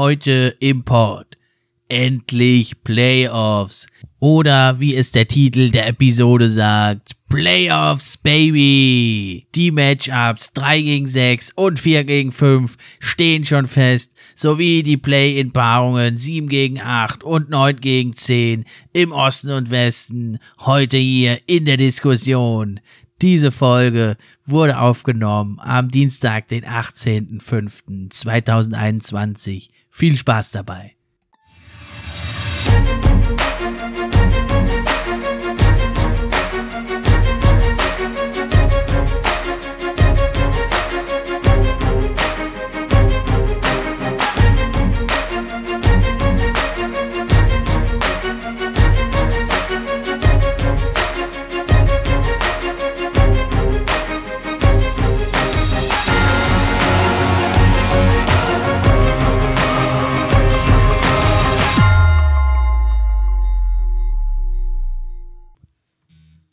Heute im Pod. Endlich Playoffs. Oder wie es der Titel der Episode sagt, Playoffs, Baby! Die Matchups 3 gegen 6 und 4 gegen 5 stehen schon fest, sowie die Play-in-Paarungen 7 gegen 8 und 9 gegen 10 im Osten und Westen heute hier in der Diskussion. Diese Folge wurde aufgenommen am Dienstag, den 18.05.2021. Viel Spaß dabei.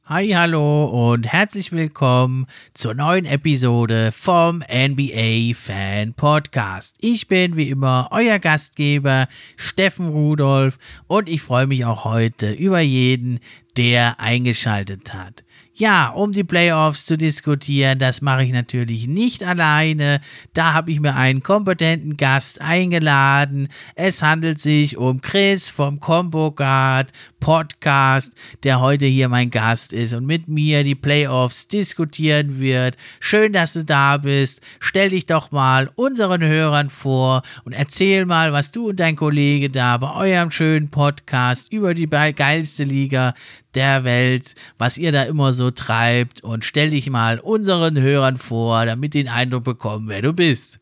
Hi, hallo und herzlich willkommen zur neuen Episode vom NBA Fan Podcast. Ich bin wie immer euer Gastgeber Steffen Rudolph und ich freue mich auch heute über jeden, der eingeschaltet hat. Ja, um die Playoffs zu diskutieren, das mache ich natürlich nicht alleine. Da habe ich mir einen kompetenten Gast eingeladen. Es handelt sich um Chris vom Combo Guard Podcast, der heute hier mein Gast ist und mit mir die Playoffs diskutieren wird. Schön, dass du da bist. Stell dich doch mal unseren Hörern vor und erzähl mal, was du und dein Kollege da bei eurem schönen Podcast über die geilste Liga der Welt, was ihr da immer so treibt und stell dich mal unseren Hörern vor, damit die den Eindruck bekommen, wer du bist.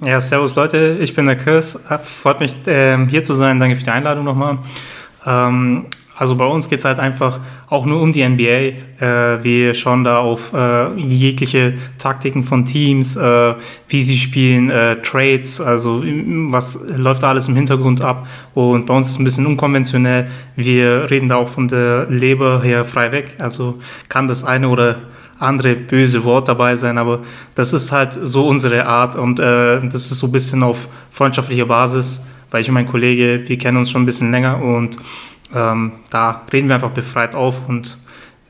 Ja, servus Leute, ich bin der Chris. Freut mich äh, hier zu sein. Danke für die Einladung nochmal. Ähm, also bei uns geht es halt einfach auch nur um die NBA. Äh, wir schauen da auf äh, jegliche Taktiken von Teams, äh, wie sie spielen, Trades, also was läuft da alles im Hintergrund ab. Und bei uns ist es ein bisschen unkonventionell. Wir reden da auch von der Leber her frei weg. Also kann das eine oder andere böse Wort dabei sein, aber das ist halt so unsere Art und äh, das ist so ein bisschen auf freundschaftlicher Basis, weil ich und mein Kollege, wir kennen uns schon ein bisschen länger und ähm, da reden wir einfach befreit auf und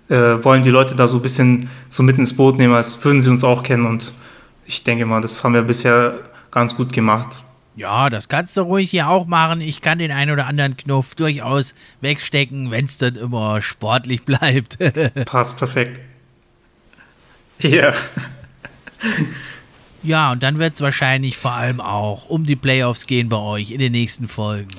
äh, wollen die Leute da so ein bisschen so mit ins Boot nehmen, als würden sie uns auch kennen. Und ich denke mal, das haben wir bisher ganz gut gemacht. Ja, das kannst du ruhig hier auch machen. Ich kann den einen oder anderen Knopf durchaus wegstecken, wenn es dann immer sportlich bleibt. Passt perfekt. Ja. Ja, und dann wird es wahrscheinlich vor allem auch um die Playoffs gehen bei euch in den nächsten Folgen.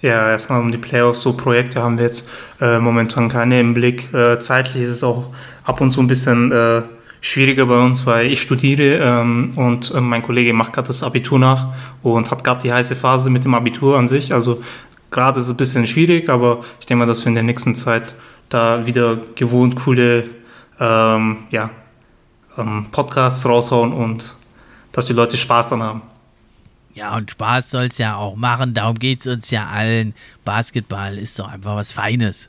Ja, erstmal um die Playoffs. So Projekte haben wir jetzt äh, momentan keine im Blick. Äh, zeitlich ist es auch ab und zu ein bisschen äh, schwieriger bei uns, weil ich studiere ähm, und äh, mein Kollege macht gerade das Abitur nach und hat gerade die heiße Phase mit dem Abitur an sich. Also gerade ist es ein bisschen schwierig, aber ich denke mal, dass wir in der nächsten Zeit da wieder gewohnt coole ähm, ja, ähm, Podcasts raushauen und dass die Leute Spaß dran haben. Ja, und Spaß soll es ja auch machen. Darum geht es uns ja allen. Basketball ist doch einfach was Feines.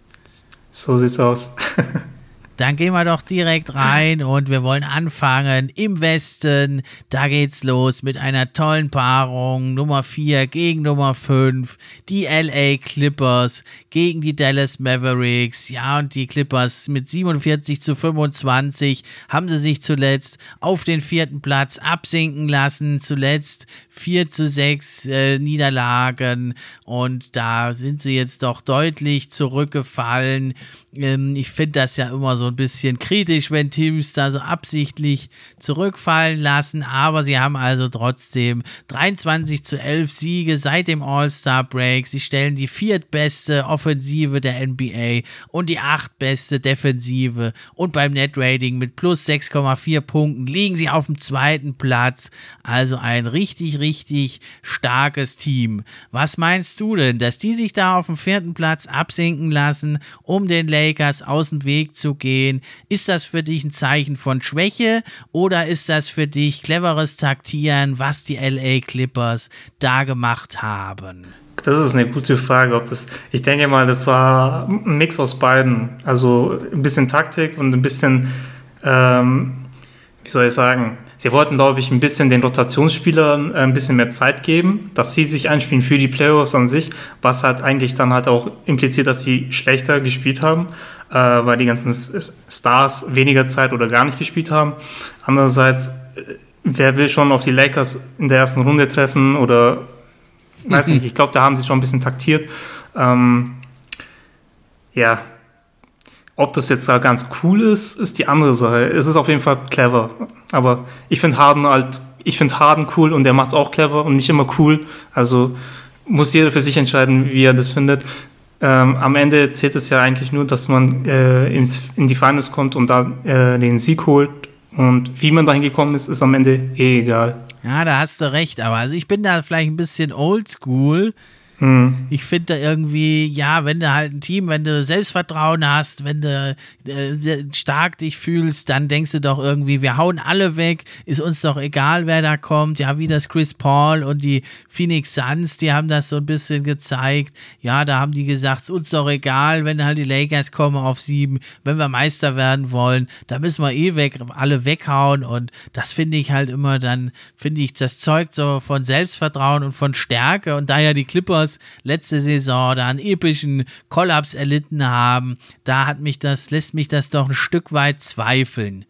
So sieht's aus. Dann gehen wir doch direkt rein und wir wollen anfangen im Westen. Da geht's los mit einer tollen Paarung. Nummer 4 gegen Nummer 5. Die LA Clippers gegen die Dallas Mavericks. Ja, und die Clippers mit 47 zu 25 haben sie sich zuletzt auf den vierten Platz absinken lassen. Zuletzt 4 zu 6 äh, Niederlagen und da sind sie jetzt doch deutlich zurückgefallen. Ähm, ich finde das ja immer so ein bisschen kritisch, wenn Teams da so absichtlich zurückfallen lassen, aber sie haben also trotzdem 23 zu 11 Siege seit dem All-Star Break. Sie stellen die viertbeste Offensive der NBA und die achtbeste Defensive und beim Net Rating mit plus 6,4 Punkten liegen sie auf dem zweiten Platz. Also ein richtig, richtig starkes Team. Was meinst du denn, dass die sich da auf dem vierten Platz absinken lassen, um den Lakers aus dem Weg zu gehen? Ist das für dich ein Zeichen von Schwäche oder ist das für dich cleveres Taktieren, was die LA Clippers da gemacht haben? Das ist eine gute Frage. Ob das, ich denke mal, das war ein Mix aus beiden. Also ein bisschen Taktik und ein bisschen, ähm, wie soll ich sagen, sie wollten, glaube ich, ein bisschen den Rotationsspielern äh, ein bisschen mehr Zeit geben, dass sie sich einspielen für die Playoffs an sich, was halt eigentlich dann halt auch impliziert, dass sie schlechter gespielt haben, äh, weil die ganzen Stars weniger Zeit oder gar nicht gespielt haben. Andererseits, äh, wer will schon auf die Lakers in der ersten Runde treffen oder weiß nicht, ich glaube, da haben sie schon ein bisschen taktiert. Ähm, ja, ob das jetzt da ganz cool ist, ist die andere Sache. Es ist auf jeden Fall clever. Aber ich finde Harden halt, ich finde Harden cool und der macht es auch clever und nicht immer cool. Also muss jeder für sich entscheiden, wie er das findet. Ähm, am Ende zählt es ja eigentlich nur, dass man äh, ins, in die Finals kommt und da äh, den Sieg holt. Und wie man dahin gekommen ist, ist am Ende eh egal. Ja, da hast du recht. Aber also ich bin da vielleicht ein bisschen oldschool. Hm. Ich finde irgendwie, ja, wenn du halt ein Team, wenn du Selbstvertrauen hast, wenn du äh, stark dich fühlst, dann denkst du doch irgendwie, wir hauen alle weg, ist uns doch egal, wer da kommt. Ja, wie das Chris Paul und die Phoenix Suns, die haben das so ein bisschen gezeigt. Ja, da haben die gesagt, ist uns doch egal, wenn halt die Lakers kommen auf sieben, wenn wir Meister werden wollen, da müssen wir eh weg, alle weghauen und das finde ich halt immer dann, finde ich, das zeugt so von Selbstvertrauen und von Stärke und daher die Clippers Lakers letzte Saison da einen epischen Kollaps erlitten haben, da hat mich das, lässt mich das doch ein Stück weit zweifeln.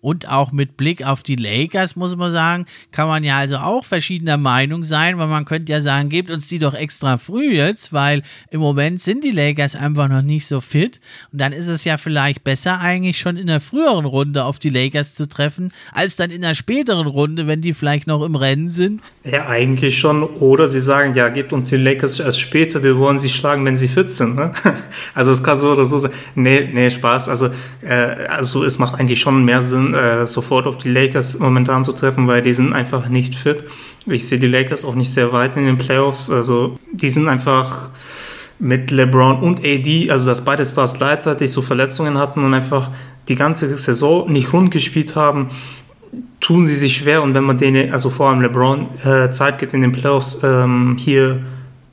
Und auch mit Blick auf die Lakers, muss man sagen, kann man ja also auch verschiedener Meinung sein, weil man könnte ja sagen, gebt uns die doch extra früh jetzt, weil im Moment sind die Lakers einfach noch nicht so fit. Und dann ist es ja vielleicht besser, eigentlich schon in der früheren Runde auf die Lakers zu treffen, als dann in der späteren Runde, wenn die vielleicht noch im Rennen sind. Ja, eigentlich schon. Oder sie sagen, ja, gebt uns die Lakers erst später, wir wollen sie schlagen, wenn sie fit sind. Ne? Also es kann so oder so sein. Nee, nee, Spaß. Also, äh, also es macht eigentlich schon mehr Sinn, äh, sofort auf die Lakers momentan zu treffen, weil die sind einfach nicht fit. Ich sehe die Lakers auch nicht sehr weit in den Playoffs. Also die sind einfach mit LeBron und AD, also dass beide Stars gleichzeitig so Verletzungen hatten und einfach die ganze Saison nicht rund gespielt haben, tun sie sich schwer. Und wenn man denen, also vor allem LeBron, äh, Zeit gibt in den Playoffs ähm, hier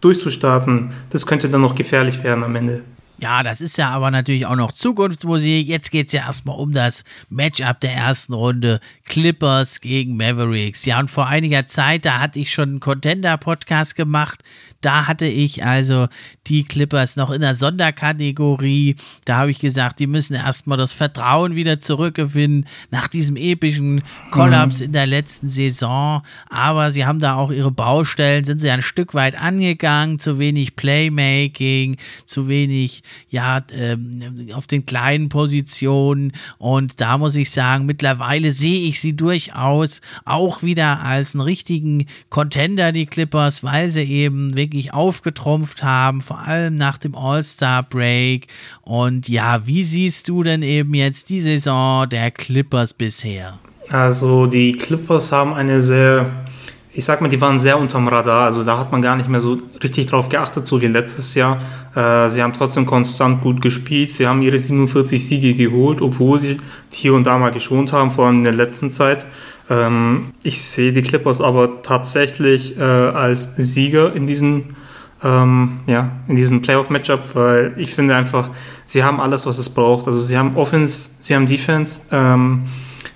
durchzustarten, das könnte dann noch gefährlich werden am Ende. Ja, das ist ja aber natürlich auch noch Zukunftsmusik. Jetzt geht es ja erstmal um das Matchup der ersten Runde. Clippers gegen Mavericks. Ja, und vor einiger Zeit, da hatte ich schon einen Contender-Podcast gemacht. Da hatte ich also die Clippers noch in der Sonderkategorie. Da habe ich gesagt, die müssen erstmal das Vertrauen wieder zurückgewinnen nach diesem epischen Kollaps mhm. in der letzten Saison. Aber sie haben da auch ihre Baustellen, sind sie ein Stück weit angegangen. Zu wenig Playmaking, zu wenig, ja, ähm, auf den kleinen Positionen. Und da muss ich sagen, mittlerweile sehe ich sie durchaus auch wieder als einen richtigen Contender, die Clippers, weil sie eben wirklich wirklich aufgetrumpft haben, vor allem nach dem All-Star-Break. Und ja, wie siehst du denn eben jetzt die Saison der Clippers bisher? Also die Clippers haben eine sehr, ich sag mal, die waren sehr unterm Radar. Also da hat man gar nicht mehr so richtig drauf geachtet, so wie letztes Jahr. Äh, sie haben trotzdem konstant gut gespielt. Sie haben ihre 47 Siege geholt, obwohl sie hier und da mal geschont haben, vor allem in der letzten Zeit. Ähm, ich sehe die Clippers aber tatsächlich äh, als Sieger in diesem, ähm, ja, in diesem Playoff-Matchup, weil ich finde einfach, sie haben alles, was es braucht. Also sie haben Offense, sie haben Defense, ähm,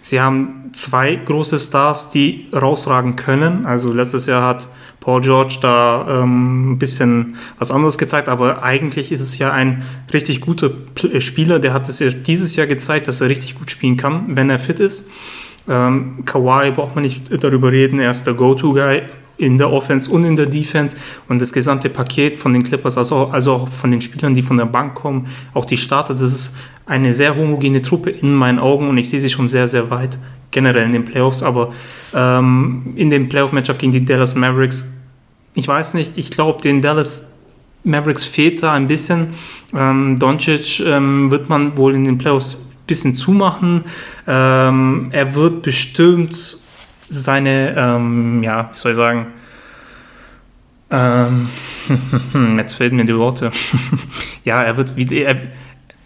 sie haben zwei große Stars, die rausragen können. Also letztes Jahr hat Paul George da ähm, ein bisschen was anderes gezeigt, aber eigentlich ist es ja ein richtig guter Spieler. Der hat es ja dieses Jahr gezeigt, dass er richtig gut spielen kann, wenn er fit ist. Ähm, Kawhi braucht man nicht darüber reden, er ist der Go-To-Guy in der Offense und in der Defense. Und das gesamte Paket von den Clippers, also, also auch von den Spielern, die von der Bank kommen, auch die Starter, das ist eine sehr homogene Truppe in meinen Augen. Und ich sehe sie schon sehr, sehr weit generell in den Playoffs, aber ähm, in dem Playoff-Matchup gegen die Dallas Mavericks, ich weiß nicht, ich glaube, den Dallas Mavericks fehlt da ein bisschen. Ähm, Doncic ähm, wird man wohl in den Playoffs bisschen zumachen. Ähm, er wird bestimmt seine, ähm, ja, wie soll ich sagen, ähm, jetzt fehlen mir die Worte. ja, er wird wieder, er,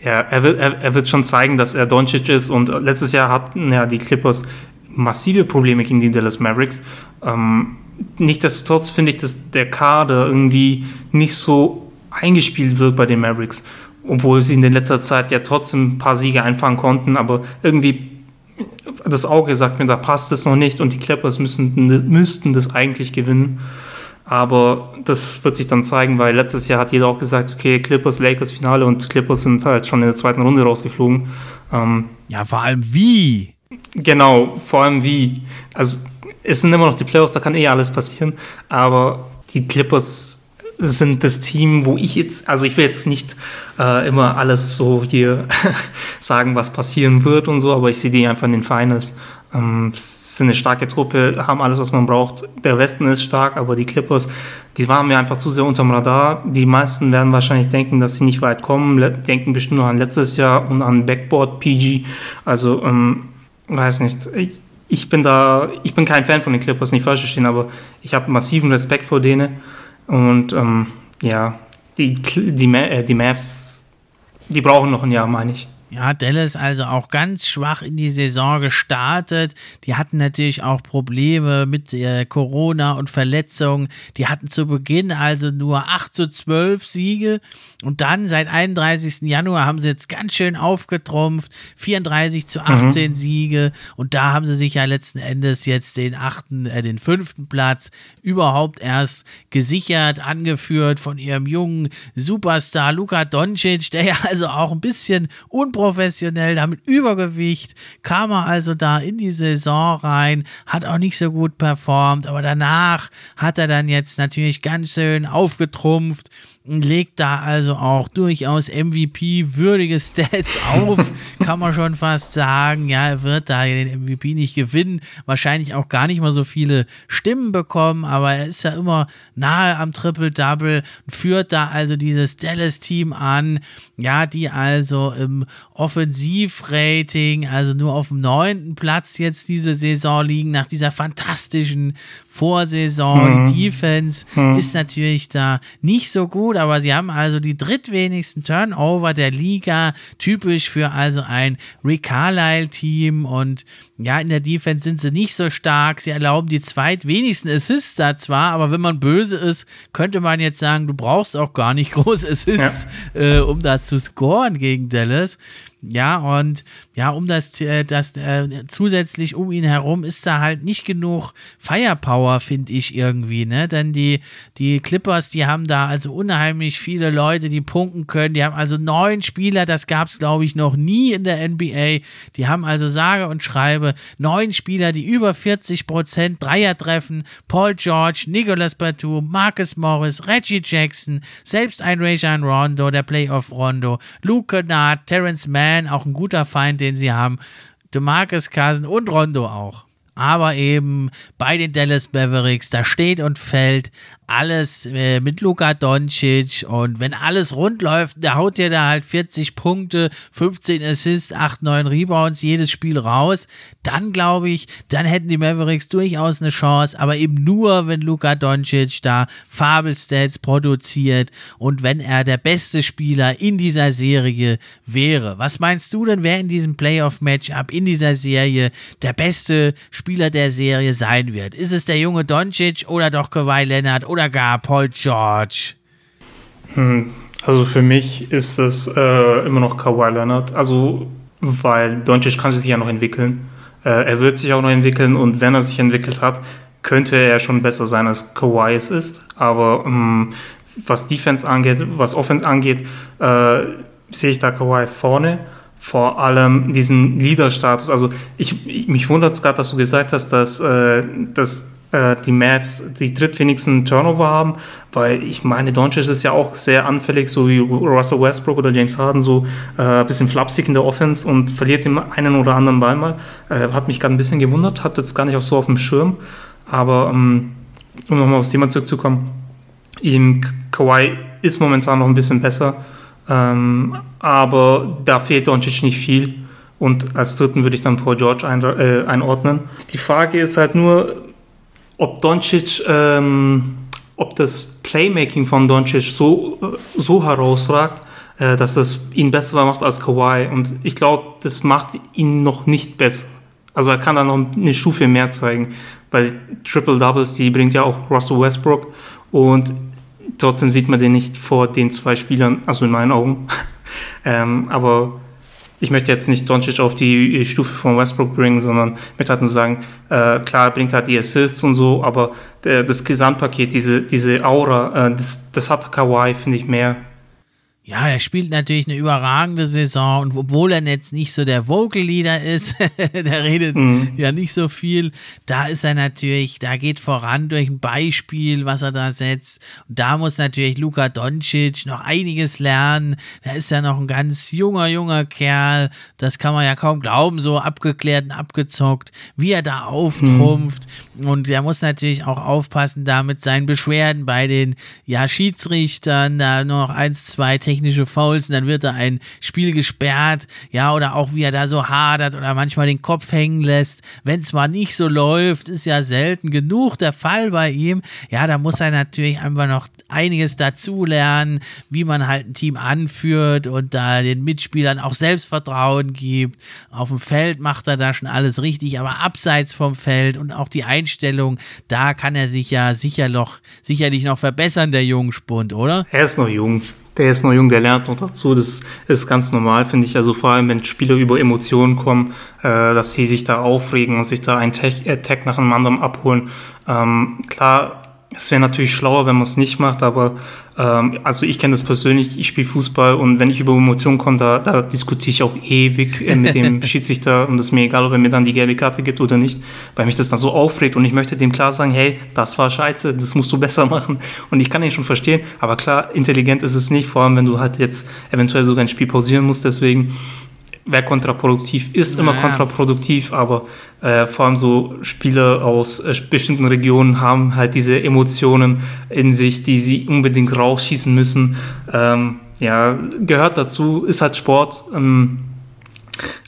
ja, er wird, er, er, wird schon zeigen, dass er Doncic ist und letztes Jahr hatten ja die Clippers massive Probleme gegen die Dallas Mavericks. Ähm, Nichtsdestotrotz finde ich, dass der Kader irgendwie nicht so eingespielt wird bei den Mavericks obwohl sie in der letzter Zeit ja trotzdem ein paar Siege einfangen konnten, aber irgendwie das Auge sagt mir, da passt es noch nicht und die Clippers müssen, müssten das eigentlich gewinnen. Aber das wird sich dann zeigen, weil letztes Jahr hat jeder auch gesagt, okay, Clippers, Lakers Finale und Clippers sind halt schon in der zweiten Runde rausgeflogen. Ähm, ja, vor allem wie? Genau, vor allem wie. Also es sind immer noch die Playoffs, da kann eh alles passieren, aber die Clippers sind das Team, wo ich jetzt, also ich will jetzt nicht äh, immer alles so hier sagen, was passieren wird und so, aber ich sehe die einfach in den Finals. Ähm, sind eine starke Truppe, haben alles, was man braucht. Der Westen ist stark, aber die Clippers, die waren mir einfach zu sehr unterm Radar. Die meisten werden wahrscheinlich denken, dass sie nicht weit kommen, denken bestimmt noch an letztes Jahr und an Backboard PG. Also, ähm, weiß nicht. Ich, ich bin da, ich bin kein Fan von den Clippers, nicht falsch verstehen, aber ich habe massiven Respekt vor denen. Und ähm, ja, die, die, äh, die Mavs, die brauchen noch ein Jahr, meine ich. Ja, Dallas also auch ganz schwach in die Saison gestartet. Die hatten natürlich auch Probleme mit äh, Corona und Verletzungen. Die hatten zu Beginn also nur 8 zu 12 Siege und dann seit 31. Januar haben sie jetzt ganz schön aufgetrumpft. 34 zu 18 mhm. Siege und da haben sie sich ja letzten Endes jetzt den achten, äh, den fünften Platz überhaupt erst gesichert, angeführt von ihrem jungen Superstar Luka Doncic, der ja also auch ein bisschen unprofessionell unprofessionell, damit Übergewicht, kam er also da in die Saison rein, hat auch nicht so gut performt, aber danach hat er dann jetzt natürlich ganz schön aufgetrumpft legt da also auch durchaus MVP-würdige Stats auf, kann man schon fast sagen. Ja, er wird da den MVP nicht gewinnen, wahrscheinlich auch gar nicht mal so viele Stimmen bekommen, aber er ist ja immer nahe am Triple-Double, führt da also dieses Dallas-Team an, ja, die also im Offensivrating, also nur auf dem neunten Platz jetzt diese Saison liegen, nach dieser fantastischen Vorsaison. Mhm. Die Defense mhm. ist natürlich da nicht so gut, aber sie haben also die drittwenigsten Turnover der Liga, typisch für also ein Rick Carlisle-Team und ja, in der Defense sind sie nicht so stark. Sie erlauben die zweitwenigsten Assists da zwar, aber wenn man böse ist, könnte man jetzt sagen, du brauchst auch gar nicht große Assists, ja. äh, um das zu scoren gegen Dallas. Ja, und ja, um das, äh, das äh, zusätzlich um ihn herum ist da halt nicht genug Firepower, finde ich irgendwie, ne? Denn die, die Clippers, die haben da also unheimlich viele Leute, die punkten können. Die haben also neun Spieler, das gab es, glaube ich, noch nie in der NBA. Die haben also sage und schreibe neun Spieler, die über 40 Prozent Dreier treffen. Paul George, Nicolas Batum, Marcus Morris, Reggie Jackson, selbst ein Rajon Rondo, der Playoff Rondo, Luke Kennard, Terrence Mann, Man, auch ein guter Feind, den sie haben. DeMarcus Cousins und Rondo auch. Aber eben bei den Dallas Mavericks, da steht und fällt alles äh, mit Luka Doncic. Und wenn alles rund läuft, der haut dir da halt 40 Punkte, 15 Assists, 8, 9 Rebounds jedes Spiel raus, dann glaube ich, dann hätten die Mavericks durchaus eine Chance, aber eben nur, wenn Luka Doncic da Fabelstats produziert und wenn er der beste Spieler in dieser Serie wäre. Was meinst du denn, wer in diesem Playoff-Matchup in dieser Serie der beste Spieler der Serie sein wird? Ist es der junge Doncic oder doch Kawhi Leonard oder gar Paul George? Hm, also für mich ist es äh, immer noch Kawhi Leonard. Also, weil Doncic kann sich ja noch entwickeln. Äh, er wird sich auch noch entwickeln und wenn er sich entwickelt hat, könnte er schon besser sein als Kawhi es ist. Aber ähm, was Defense angeht, was Offense angeht, äh, sehe ich da Kawhi vorne. Vor allem diesen Leader-Status. Also ich, mich wundert es gerade, dass du gesagt hast, dass, äh, dass äh, die Mavs die drittwenigsten Turnover haben, weil ich meine, Doncic ist ja auch sehr anfällig, so wie Russell Westbrook oder James Harden, so äh, ein bisschen flapsig in der Offense und verliert den einen oder anderen Ball mal. Äh, hat mich gerade ein bisschen gewundert, hat jetzt gar nicht auch so auf dem Schirm, aber ähm, um nochmal aufs Thema zurückzukommen, ihm Kawhi ist momentan noch ein bisschen besser, ähm, aber da fehlt Doncic nicht viel. Und als dritten würde ich dann Paul George ein, äh, einordnen. Die Frage ist halt nur, ob Doncic, ähm, ob das Playmaking von Doncic so, so herausragt, äh, dass es ihn besser macht als Kawhi. Und ich glaube, das macht ihn noch nicht besser. Also er kann da noch eine Stufe mehr zeigen, weil Triple Doubles, die bringt ja auch Russell Westbrook und trotzdem sieht man den nicht vor den zwei Spielern, also in meinen Augen. ähm, aber ich möchte jetzt nicht Doncic auf die Stufe von Westbrook bringen, sondern möchte halt nur sagen, äh, klar, bringt halt die Assists und so, aber der, das Gesamtpaket, diese, diese Aura, äh, das, das hat Kawhi, finde ich, mehr. Ja, er spielt natürlich eine überragende Saison und obwohl er jetzt nicht so der Vocal-Leader ist, der redet mhm. ja nicht so viel, da ist er natürlich, da geht voran durch ein Beispiel, was er da setzt. Und da muss natürlich Luka Doncic noch einiges lernen. Er ist ja noch ein ganz junger, junger Kerl. Das kann man ja kaum glauben, so abgeklärt und abgezockt, wie er da auftrumpft. Mhm. Und er muss natürlich auch aufpassen, da mit seinen Beschwerden bei den ja, Schiedsrichtern, da nur noch eins, zwei Techniken technische Fouls und dann wird da ein Spiel gesperrt, ja, oder auch wie er da so hadert oder manchmal den Kopf hängen lässt. Wenn es mal nicht so läuft, ist ja selten genug der Fall bei ihm. Ja, da muss er natürlich einfach noch einiges dazulernen, wie man halt ein Team anführt und da den Mitspielern auch Selbstvertrauen gibt. Auf dem Feld macht er da schon alles richtig, aber abseits vom Feld und auch die Einstellung, da kann er sich ja sicher noch, sicherlich noch verbessern, der Jungspund, oder? Er ist noch jung der ist noch jung, der lernt noch dazu. Das ist ganz normal, finde ich. Also vor allem, wenn Spieler über Emotionen kommen, äh, dass sie sich da aufregen und sich da einen Tag nach einem anderen abholen. Ähm, klar, es wäre natürlich schlauer, wenn man es nicht macht, aber ähm, also ich kenne das persönlich, ich spiele Fußball und wenn ich über Emotionen komme, da, da diskutiere ich auch ewig äh, mit dem Schiedsrichter und es ist mir egal, ob er mir dann die gelbe Karte gibt oder nicht, weil mich das dann so aufregt und ich möchte dem klar sagen, hey, das war scheiße, das musst du besser machen. Und ich kann ihn schon verstehen, aber klar, intelligent ist es nicht, vor allem wenn du halt jetzt eventuell sogar ein Spiel pausieren musst, deswegen wäre kontraproduktiv, ist naja. immer kontraproduktiv, aber äh, vor allem so Spieler aus äh, bestimmten Regionen haben halt diese Emotionen in sich, die sie unbedingt rausschießen müssen. Ähm, ja, gehört dazu, ist halt Sport, ähm,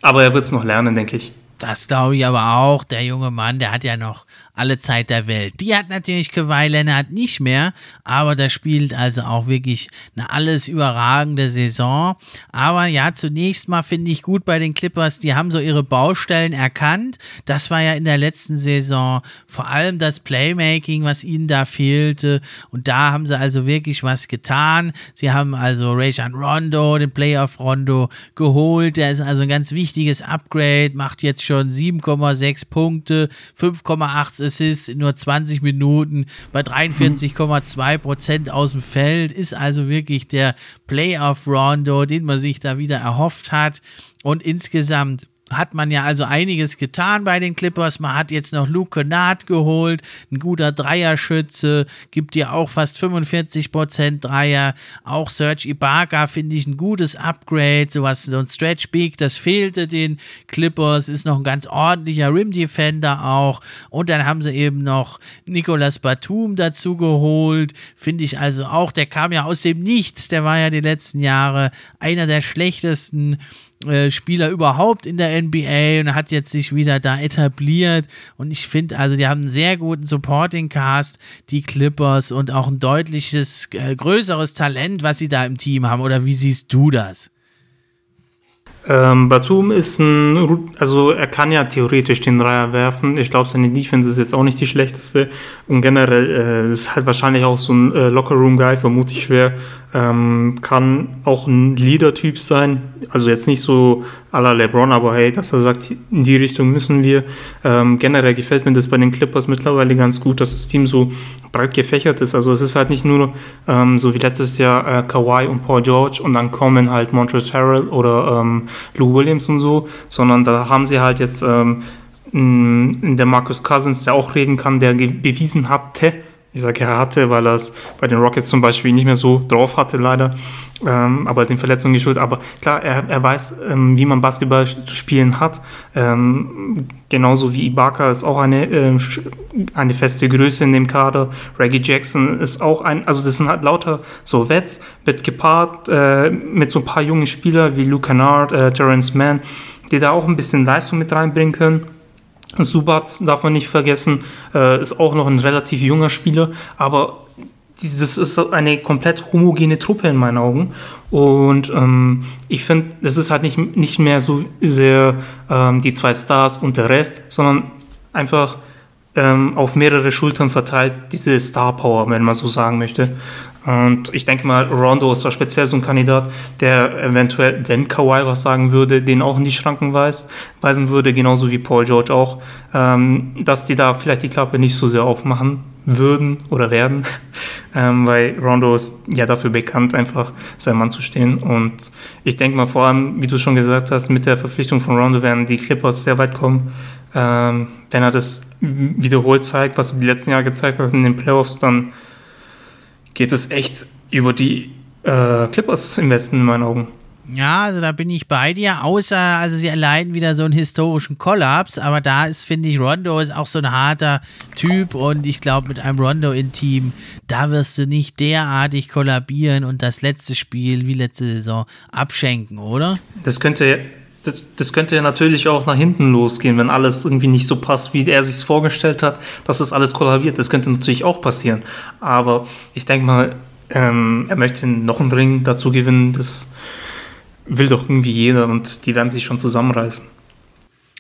aber er wird es noch lernen, denke ich. Das glaube ich aber auch. Der junge Mann, der hat ja noch alle Zeit der Welt. Die hat natürlich Kawhi Leonard nicht mehr, aber das spielt also auch wirklich eine alles überragende Saison. Aber ja, zunächst mal finde ich gut bei den Clippers, die haben so ihre Baustellen erkannt. Das war ja in der letzten Saison vor allem das Playmaking, was ihnen da fehlte. Und da haben sie also wirklich was getan. Sie haben also Rajon Rondo, den Playoff Rondo, geholt. Der ist also ein ganz wichtiges Upgrade, macht jetzt schon 7,6 Punkte, 5,8 Assists in nur 20 Minuten bei 43,2 Prozent aus dem Feld. Ist also wirklich der Playoff Rondo, den man sich da wieder erhofft hat. Und insgesamt hat man ja also einiges getan bei den Clippers. Man hat jetzt noch Luke Kennard geholt, ein guter Dreierschütze, gibt dir auch fast 45% Dreier. Auch Serge Ibaka finde ich ein gutes Upgrade, sowas, so ein Stretch Big, das fehlte den Clippers, ist noch ein ganz ordentlicher Rim Defender auch. Und dann haben sie eben noch Nicolas Batum dazu geholt, finde ich also auch, der kam ja aus dem Nichts, der war ja die letzten Jahre einer der schlechtesten äh, Spieler überhaupt in der NBA und hat jetzt sich wieder da etabliert. Und ich finde, also die haben einen sehr guten Supporting Cast, die Clippers, und auch ein deutliches, äh, größeres Talent, was sie da im Team haben. Oder wie siehst du das? Ähm, Batum ist ein, also er kann ja theoretisch den Dreier werfen. Ich glaube, seine Defense ist jetzt auch nicht die schlechteste. Und generell äh, ist halt wahrscheinlich auch so ein äh, Locker-Room-Guy, vermute ich schwer. Ähm, kann auch ein Leader-Typ sein. Also jetzt nicht so à la LeBron, aber hey, dass er sagt, in die Richtung müssen wir. Ähm, generell gefällt mir das bei den Clippers mittlerweile ganz gut, dass das Team so breit gefächert ist. Also es ist halt nicht nur ähm, so wie letztes Jahr äh, Kawhi und Paul George und dann kommen halt Montrezl Harrell oder ähm, Lou Williams und so, sondern da haben sie halt jetzt ähm, der Marcus Cousins, der auch reden kann, der bewiesen hatte, ich sage er hatte, weil er es bei den Rockets zum Beispiel nicht mehr so drauf hatte, leider, ähm, aber den Verletzungen geschuldet. Aber klar, er, er weiß, ähm, wie man Basketball zu spielen hat. Ähm, genauso wie Ibaka ist auch eine, äh, eine feste Größe in dem Kader. Reggie Jackson ist auch ein, also das sind halt lauter so Wets, wird gepaart äh, mit so ein paar jungen Spielern wie Luke Kennard, äh, Terrence Mann, die da auch ein bisschen Leistung mit reinbringen können. Subat darf man nicht vergessen, äh, ist auch noch ein relativ junger Spieler, aber das ist eine komplett homogene Truppe in meinen Augen. Und ähm, ich finde, das ist halt nicht, nicht mehr so sehr ähm, die zwei Stars und der Rest, sondern einfach ähm, auf mehrere Schultern verteilt, diese Star Power, wenn man so sagen möchte. Und ich denke mal, Rondo ist da speziell so ein Kandidat, der eventuell, wenn Kawhi was sagen würde, den auch in die Schranken weist, weisen würde, genauso wie Paul George auch, ähm, dass die da vielleicht die Klappe nicht so sehr aufmachen würden oder werden, ähm, weil Rondo ist ja dafür bekannt, einfach sein Mann zu stehen. Und ich denke mal, vor allem, wie du schon gesagt hast, mit der Verpflichtung von Rondo werden die Clippers sehr weit kommen. Ähm, wenn er das wiederholt zeigt, was er die letzten Jahre gezeigt hat in den Playoffs, dann geht es echt über die äh, Clippers im Westen in meinen Augen. Ja, also da bin ich bei dir, außer, also sie erleiden wieder so einen historischen Kollaps, aber da ist, finde ich, Rondo ist auch so ein harter Typ und ich glaube, mit einem Rondo in Team, da wirst du nicht derartig kollabieren und das letzte Spiel wie letzte Saison abschenken, oder? Das könnte das, das, könnte ja natürlich auch nach hinten losgehen, wenn alles irgendwie nicht so passt, wie er sich vorgestellt hat, dass das alles kollabiert. Das könnte natürlich auch passieren. Aber ich denke mal, ähm, er möchte noch einen Ring dazu gewinnen. Das will doch irgendwie jeder und die werden sich schon zusammenreißen.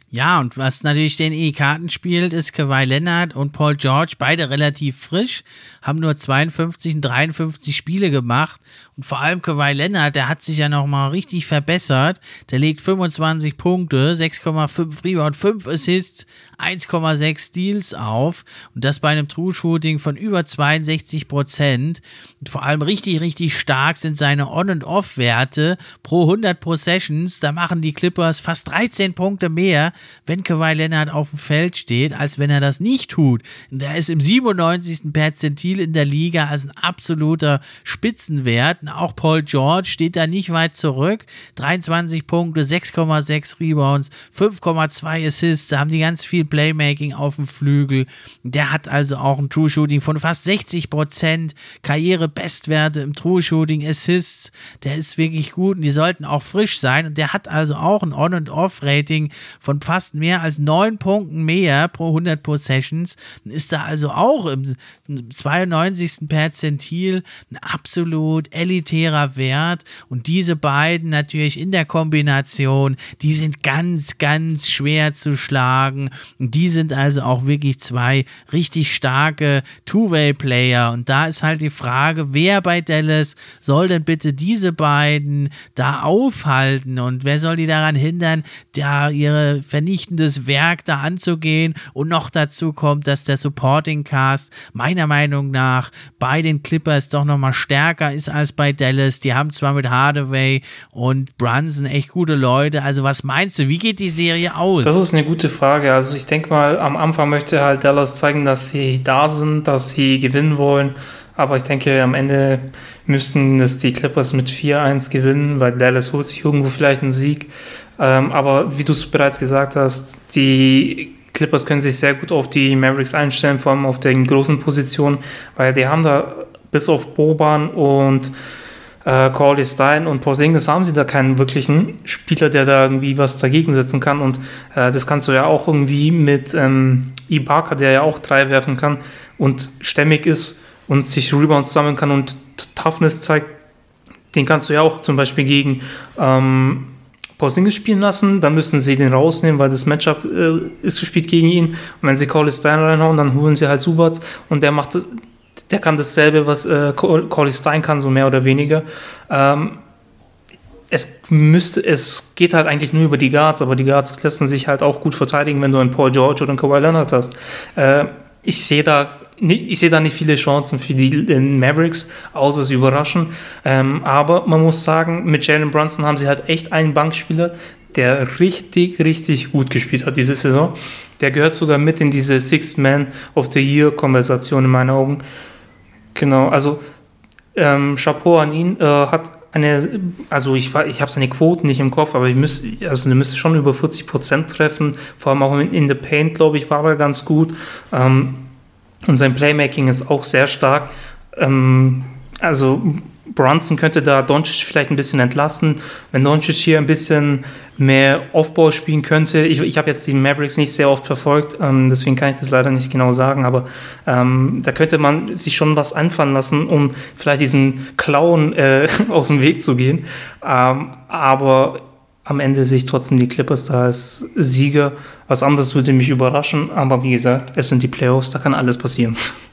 Ja, und was natürlich den E-Karten spielt, ist Kawhi Leonard und Paul George, beide relativ frisch, haben nur 52 und 53 Spiele gemacht und vor allem Kawhi Leonard, der hat sich ja nochmal richtig verbessert. Der legt 25 Punkte, 6,5 Rebound, 5 Assists, 1,6 Steals auf. Und das bei einem True Shooting von über 62 Prozent. Und vor allem richtig, richtig stark sind seine On- und Off-Werte pro 100 Possessions. Da machen die Clippers fast 13 Punkte mehr, wenn Kawhi Leonard auf dem Feld steht, als wenn er das nicht tut. Der ist im 97. Perzentil in der Liga als ein absoluter Spitzenwert auch Paul George steht da nicht weit zurück. 23 Punkte, 6,6 Rebounds, 5,2 Assists. Da haben die ganz viel Playmaking auf dem Flügel. Der hat also auch ein True Shooting von fast 60 Prozent. Karriere-Bestwerte im True Shooting, Assists. Der ist wirklich gut und die sollten auch frisch sein. Und der hat also auch ein On- und Off-Rating von fast mehr als 9 Punkten mehr pro 100 Possessions. Dann ist da also auch im 92. Perzentil ein absolut elitärer Wert und diese beiden natürlich in der Kombination, die sind ganz, ganz schwer zu schlagen. Die sind also auch wirklich zwei richtig starke Two-Way-Player und da ist halt die Frage, wer bei Dallas soll denn bitte diese beiden da aufhalten und wer soll die daran hindern, da ihre vernichtendes Werk da anzugehen und noch dazu kommt, dass der Supporting Cast meiner Meinung nach bei den Clippers doch nochmal stärker ist als bei Dallas. Die haben zwar mit Hardaway und Brunson echt gute Leute. Also was meinst du, wie geht die Serie aus? Das ist eine gute Frage. Also ich denke mal, am Anfang möchte halt Dallas zeigen, dass sie da sind, dass sie gewinnen wollen. Aber ich denke, am Ende müssten es die Clippers mit 4-1 gewinnen, weil Dallas holt sich irgendwo vielleicht einen Sieg. Ähm, aber wie du es bereits gesagt hast, die Clippers können sich sehr gut auf die Mavericks einstellen, vor allem auf den großen Positionen, weil die haben da bis auf Boban und äh, Corley Stein und Porzingis haben sie da keinen wirklichen Spieler, der da irgendwie was dagegen setzen kann. Und äh, das kannst du ja auch irgendwie mit ähm, Ibaka, der ja auch drei werfen kann und stämmig ist und sich Rebounds sammeln kann und Toughness zeigt. Den kannst du ja auch zum Beispiel gegen ähm, Porzingis spielen lassen, dann müssen sie den rausnehmen, weil das Matchup äh, ist gespielt gegen ihn. Und wenn sie Corley Stein reinhauen, dann holen sie halt Subats und der macht der kann dasselbe, was äh, Corley Stein kann, so mehr oder weniger. Ähm, es müsste, es geht halt eigentlich nur über die Guards, aber die Guards lassen sich halt auch gut verteidigen, wenn du einen Paul George oder einen Kawhi Leonard hast. Äh, ich sehe da ich sehe da nicht viele Chancen für die Mavericks, außer sie überraschen. Ähm, aber man muss sagen, mit Jalen Brunson haben sie halt echt einen Bankspieler, der richtig, richtig gut gespielt hat diese Saison. Der gehört sogar mit in diese Sixth Man of the Year-Konversation in meinen Augen. Genau, also ähm, Chapeau an ihn, äh, hat eine, also ich, ich habe seine Quoten nicht im Kopf, aber ich müsste, also er müsste schon über 40 Prozent treffen, vor allem auch in, in The Paint, glaube ich, war er ganz gut. Ähm, und sein Playmaking ist auch sehr stark. Ähm, also Brunson könnte da Doncic vielleicht ein bisschen entlasten. Wenn Doncic hier ein bisschen mehr Aufbau spielen könnte, ich, ich habe jetzt die Mavericks nicht sehr oft verfolgt, ähm, deswegen kann ich das leider nicht genau sagen, aber ähm, da könnte man sich schon was anfangen lassen, um vielleicht diesen Clown äh, aus dem Weg zu gehen. Ähm, aber am Ende sehe ich trotzdem die Clippers da als Sieger. Was anderes würde mich überraschen, aber wie gesagt, es sind die Playoffs, da kann alles passieren.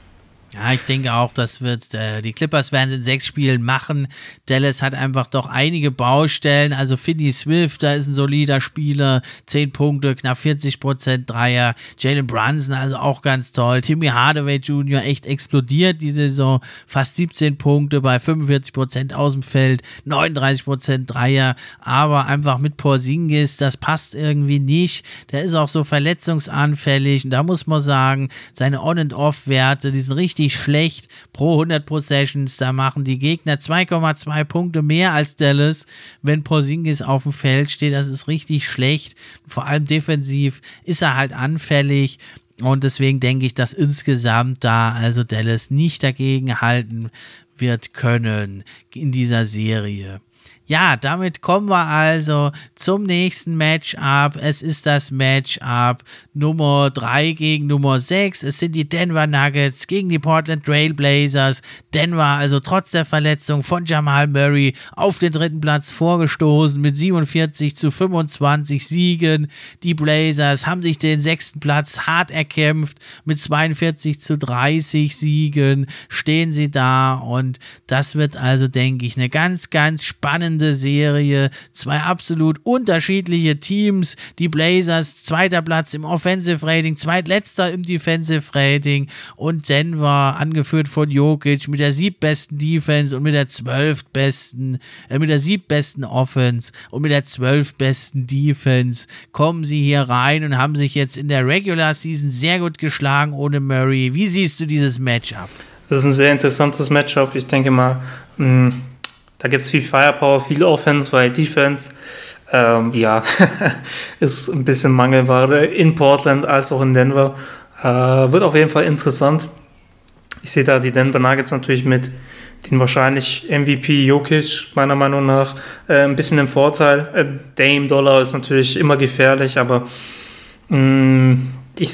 Ja, ich denke auch, das wird, äh, die Clippers werden es in sechs Spielen machen. Dallas hat einfach doch einige Baustellen. Also Finney Swift, da ist ein solider Spieler, zehn Punkte, knapp 40 Prozent Dreier. Jalen Brunson, also auch ganz toll. Timmy Hardaway Jr. echt explodiert die Saison, fast 17 Punkte bei 45 Prozent aus dem Feld, 39 Prozent Dreier. Aber einfach mit Porzingis, das passt irgendwie nicht. Der ist auch so verletzungsanfällig und da muss man sagen, seine On- and Off-Werte, die sind richtig richtig schlecht pro 100 Possessions. Da machen die Gegner 2,2 Punkte mehr als Dallas, wenn Porzingis auf dem Feld steht. Das ist richtig schlecht. Vor allem defensiv ist er halt anfällig. Und deswegen denke ich, dass insgesamt da also Dallas nicht dagegen halten wird können in dieser Serie. Ja, damit kommen wir also zum nächsten Matchup. Es ist das Matchup Nummer 3 gegen Nummer 6. Es sind die Denver Nuggets gegen die Portland Trail Blazers. Denver also trotz der Verletzung von Jamal Murray auf den dritten Platz vorgestoßen mit 47 zu 25 Siegen. Die Blazers haben sich den sechsten Platz hart erkämpft mit 42 zu 30 Siegen. Stehen sie da und das wird also, denke ich, eine ganz, ganz spannende spannende Serie. Zwei absolut unterschiedliche Teams. Die Blazers, zweiter Platz im Offensive Rating, zweitletzter im Defensive Rating. Und Denver, angeführt von Jokic, mit der siebbesten Defense und mit der zwölfbesten, äh, mit der siebbesten Offense und mit der zwölfbesten Defense kommen sie hier rein und haben sich jetzt in der Regular Season sehr gut geschlagen ohne Murray. Wie siehst du dieses Matchup? Das ist ein sehr interessantes Matchup. Ich denke mal, mh, mm, da gibt es viel Firepower, viel Offense, weil Defense, ähm, ja, ist ein bisschen Mangelware in Portland als auch in Denver. Äh, wird auf jeden Fall interessant. Ich sehe da die Denver Nuggets natürlich mit den wahrscheinlich MVP Jokic, meiner Meinung nach, äh, ein bisschen im Vorteil. Äh, Dame Dollar ist natürlich immer gefährlich, aber mh, mm, ich,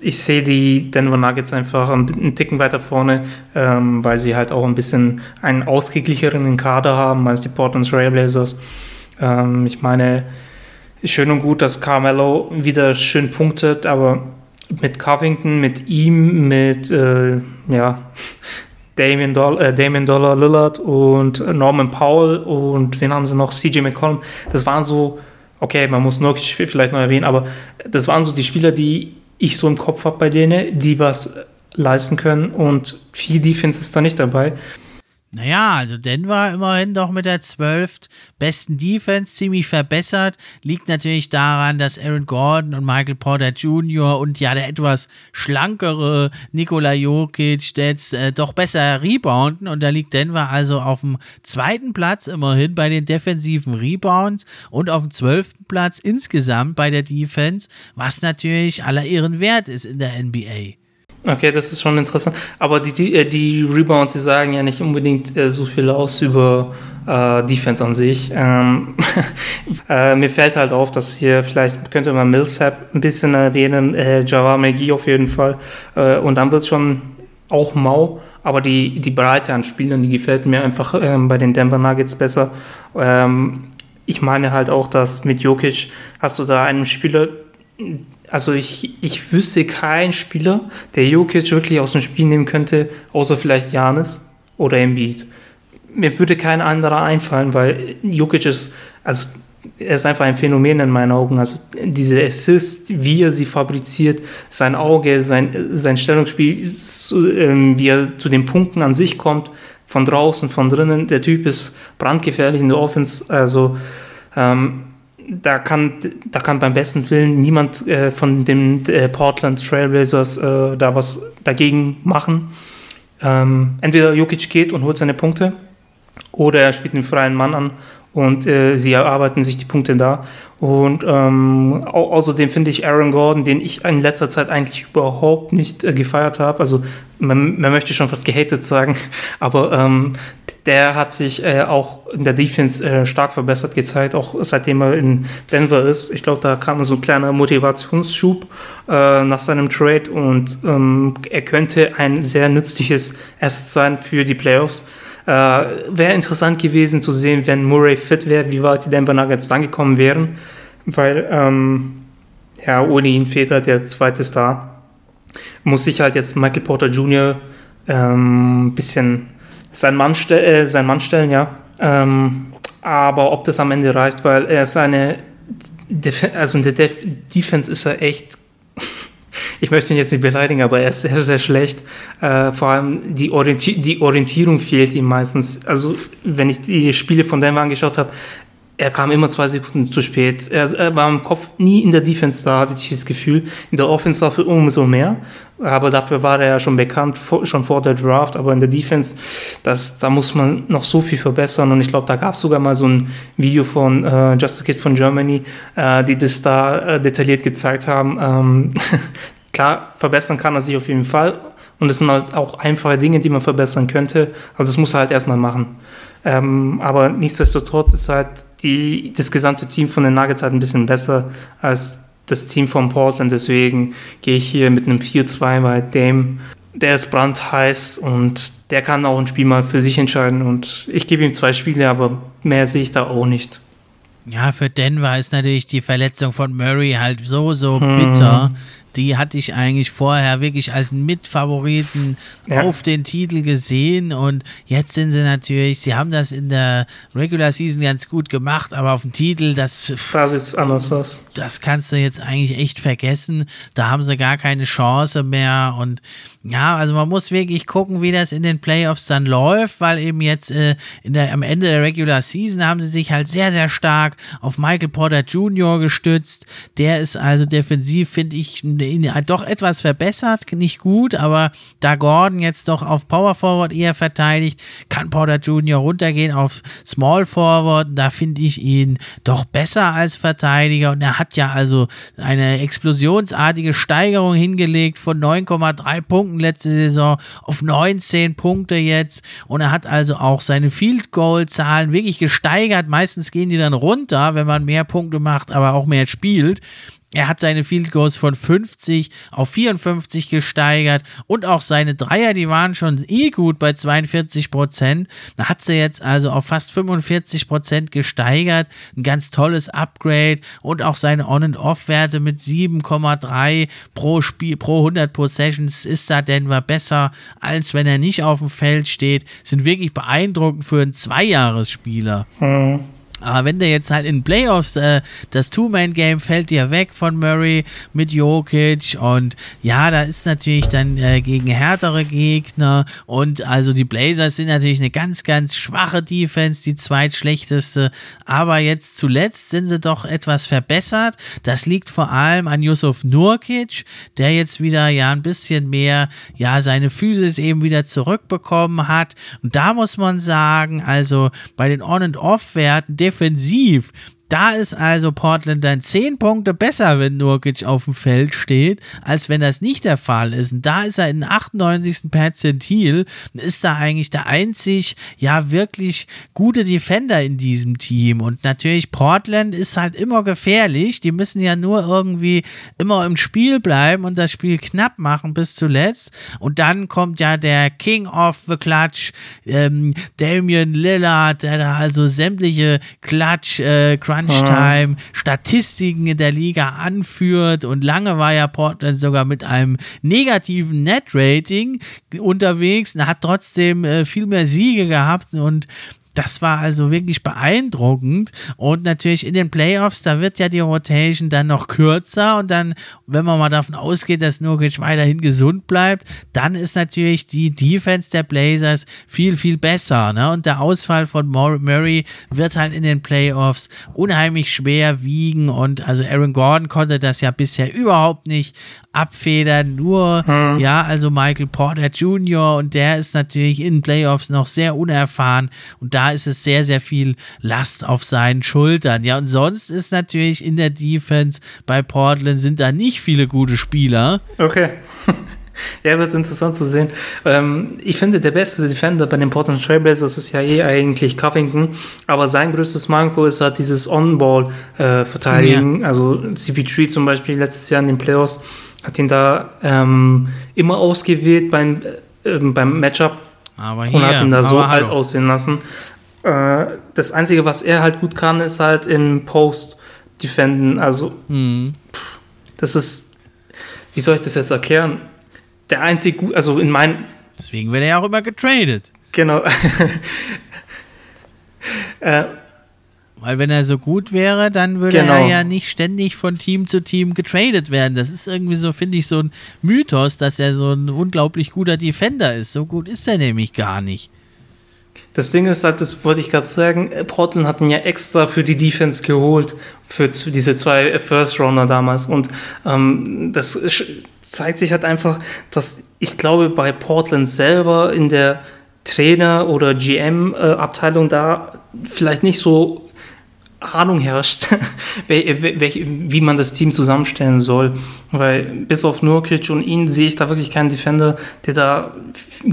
ich sehe die Denver Nuggets einfach einen Ticken weiter vorne, ähm, weil sie halt auch ein bisschen einen ausgeglichenen Kader haben als die Portland Trailblazers. Ähm, ich meine, schön und gut, dass Carmelo wieder schön punktet, aber mit Covington, mit ihm, mit äh, ja, Damien, Doll äh, Damien Dollar Lillard und Norman Powell und wen haben sie noch? CJ McCollum. Das waren so, okay, man muss Nurkic vielleicht noch erwähnen, aber das waren so die Spieler, die ich so im Kopf habe bei denen, die was leisten können und viel Defense ist da nicht dabei. Naja, also Denver immerhin doch mit der 12. besten Defense ziemlich verbessert. Liegt natürlich daran, dass Aaron Gordon und Michael Porter Jr. und ja der etwas schlankere Nikola Jokic jetzt äh, doch besser rebounden. Und da liegt Denver also auf dem zweiten Platz immerhin bei den defensiven Rebounds und auf dem zwölften Platz insgesamt bei der Defense, was natürlich aller Ehren wert ist in der NBA. Okay, das ist schon interessant. Aber die, die, äh, die Rebounds, die sagen ja nicht unbedingt äh, so viel aus über äh, Defense an sich. Ähm, äh, mir fällt halt auf, dass hier vielleicht könnte man Millsap ein bisschen erwähnen, äh, Java McGee auf jeden Fall. Äh, und dann wird es schon auch mau. Aber die, die Breite an Spielern, die gefällt mir einfach ähm, bei den Denver Nuggets besser. Ähm, ich meine halt auch, dass mit Jokic hast du da einen Spieler, also ich, ich wüsste keinen Spieler, der Jokic wirklich aus dem Spiel nehmen könnte, außer vielleicht Janis oder Embiid. Mir würde kein anderer einfallen, weil Jokic ist, also er ist einfach ein Phänomen in meinen Augen. Also diese Assists, wie er sie fabriziert, sein Auge, sein, sein Stellungsspiel, ähm, wie er zu den Punkten an sich kommt, von draußen, von drinnen. Der Typ ist brandgefährlich in der Offense. Also ähm, da kann, da kann beim besten Willen niemand äh, von den äh, Portland Trailblazers äh, da was dagegen machen. Ähm, entweder Jokic geht und holt seine Punkte oder er spielt einen freien Mann an und äh, sie erarbeiten sich die Punkte da. Und ähm, au außerdem finde ich Aaron Gordon, den ich in letzter Zeit eigentlich überhaupt nicht äh, gefeiert habe. Also man, man, möchte schon fast gehatet sagen, aber ähm, der hat sich äh, auch in der Defense äh, stark verbessert gezeigt, auch seitdem er in Denver ist. Ich glaube, da kam so ein kleiner Motivationsschub äh, nach seinem Trade und ähm, er könnte ein sehr nützliches Asset sein für die Playoffs. Äh, wäre interessant gewesen zu sehen, wenn Murray fit wäre, wie weit die Denver Nuggets dann gekommen wären, weil ähm, ja, ohne ihn fehlt halt der zweite Star. Muss sich halt jetzt Michael Porter Jr. ein ähm, bisschen sein Mann, äh, sein Mann stellen, ja. Ähm, aber ob das am Ende reicht, weil er seine, Def also in der Def Defense ist er echt, ich möchte ihn jetzt nicht beleidigen, aber er ist sehr, sehr schlecht. Äh, vor allem die, Orienti die Orientierung fehlt ihm meistens. Also wenn ich die Spiele von Denver angeschaut habe, er kam immer zwei Sekunden zu spät. Er, er, war im Kopf nie in der Defense da, hatte ich das Gefühl. In der Offense dafür umso mehr. Aber dafür war er ja schon bekannt, vor, schon vor der Draft. Aber in der Defense, das, da muss man noch so viel verbessern. Und ich glaube, da gab es sogar mal so ein Video von äh, Just a Kid von Germany, äh, die das da äh, detailliert gezeigt haben. Ähm, klar, verbessern kann er sich auf jeden Fall. Und es sind halt auch einfache Dinge, die man verbessern könnte. Also das muss er halt erstmal machen. Ähm, aber nichtsdestotrotz ist halt die, das gesamte Team von den Nuggets halt ein bisschen besser als das Team von Portland. Deswegen gehe ich hier mit einem 4-2, weil Dame, der ist brandheiß und der kann auch ein Spiel mal für sich entscheiden. Und ich gebe ihm zwei Spiele, aber mehr sehe ich da auch nicht. Ja, für Denver ist natürlich die Verletzung von Murray halt so, so hm. Die hatte ich eigentlich vorher wirklich als Mitfavoriten ja. auf den Titel gesehen und jetzt sind sie natürlich, sie haben das in der Regular Season ganz gut gemacht, aber auf dem Titel, das, das ist anders aus. Das kannst du jetzt eigentlich echt vergessen. Da haben sie gar keine Chance mehr und ja, also man muss wirklich gucken, wie das in den Playoffs dann läuft, weil eben jetzt äh, in der, am Ende der Regular Season haben sie sich halt sehr, sehr stark auf Michael Porter Jr. gestützt. Der ist also defensiv, finde ich, doch etwas verbessert, nicht gut, aber da Gordon jetzt doch auf Power Forward eher verteidigt, kann Porter Jr. runtergehen auf Small Forward. Da finde ich ihn doch besser als Verteidiger und er hat ja also eine explosionsartige Steigerung hingelegt von 9,3 Punkten letzte Saison auf 19 Punkte jetzt und er hat also auch seine Field Goal Zahlen wirklich gesteigert. Meistens gehen die dann runter, wenn man mehr Punkte macht, aber auch mehr spielt. Er hat seine Field Goals von 50 auf 54 gesteigert und auch seine Dreier, die waren schon eh gut bei 42 Prozent. Da hat sie jetzt also auf fast 45 Prozent gesteigert. Ein ganz tolles Upgrade und auch seine On- und Off-Werte mit 7,3 pro Spiel, pro 100 Possessions ist da Denver besser, als wenn er nicht auf dem Feld steht. Sind wirklich beeindruckend für einen Zweijahresspieler. Mhm. Aber wenn der jetzt halt in Playoffs, äh, das Two-Man-Game fällt dir weg von Murray mit Jokic und ja, da ist natürlich dann äh, gegen härtere Gegner und also die Blazers sind natürlich eine ganz, ganz schwache Defense, die zweitschlechteste, aber jetzt zuletzt sind sie doch etwas verbessert. Das liegt vor allem an Yusuf Nurkic, der jetzt wieder ja ein bisschen mehr, ja, seine Physis eben wieder zurückbekommen hat und da muss man sagen, also bei den On- und Off-Werten, defensiv da ist also Portland dann 10 Punkte besser, wenn Nurkic auf dem Feld steht, als wenn das nicht der Fall ist. Und da ist er in 98. Perzentil und ist da eigentlich der einzig, ja, wirklich gute Defender in diesem Team. Und natürlich Portland ist halt immer gefährlich. Die müssen ja nur irgendwie immer im Spiel bleiben und das Spiel knapp machen bis zuletzt. Und dann kommt ja der King of the Clutch, ähm, Damian Lillard, der da also sämtliche Clutch, äh, Crunch-Time Statistiken in der Liga anführt. Und lange war ja Portland sogar mit einem negativen Net-Rating unterwegs und hat trotzdem äh, viel mehr Siege gehabt. Und das war also wirklich beeindruckend. Und natürlich in den Playoffs, da wird ja die Rotation dann noch kürzer. Und dann, wenn man mal davon ausgeht, dass Nurkic weiterhin gesund bleibt, dann ist natürlich die Defense der Blazers viel, viel besser. Ne? Und der Ausfall von Murray wird halt in den Playoffs unheimlich schwer wiegen. Und also Aaron Gordon konnte das ja bisher überhaupt nicht abfedern. Nur, hm. ja, also Michael Porter Jr. und der ist natürlich in Playoffs noch sehr unerfahren und da ist es sehr, sehr viel Last auf seinen Schultern. Ja, und sonst ist natürlich in der Defense bei Portland sind da nicht viele gute Spieler. Okay. Ja, wird interessant zu sehen. Ähm, ich finde, der beste Defender bei den Portland Trailblazers ist ja eh eigentlich Covington, aber sein größtes Manko ist halt dieses On-Ball-Verteidigen. Äh, ja. Also CP3 zum Beispiel letztes Jahr in den Playoffs hat ihn da ähm, immer ausgewählt beim, äh, beim Matchup aber hier, und hat ihn da so alt aussehen lassen. Äh, das Einzige, was er halt gut kann, ist halt im Post defenden. Also, mhm. das ist, wie soll ich das jetzt erklären? Der einzige, also in meinen. Deswegen wird er ja auch immer getradet. Genau. äh, weil wenn er so gut wäre, dann würde genau. er ja nicht ständig von Team zu Team getradet werden. Das ist irgendwie so, finde ich, so ein Mythos, dass er so ein unglaublich guter Defender ist. So gut ist er nämlich gar nicht. Das Ding ist halt, das wollte ich gerade sagen, Portland hat ihn ja extra für die Defense geholt, für diese zwei First-Rounder damals. Und ähm, das zeigt sich halt einfach, dass ich glaube, bei Portland selber in der Trainer- oder GM-Abteilung da vielleicht nicht so Ahnung herrscht, wie man das Team zusammenstellen soll. Weil bis auf Nurkic und ihn sehe ich da wirklich keinen Defender, der da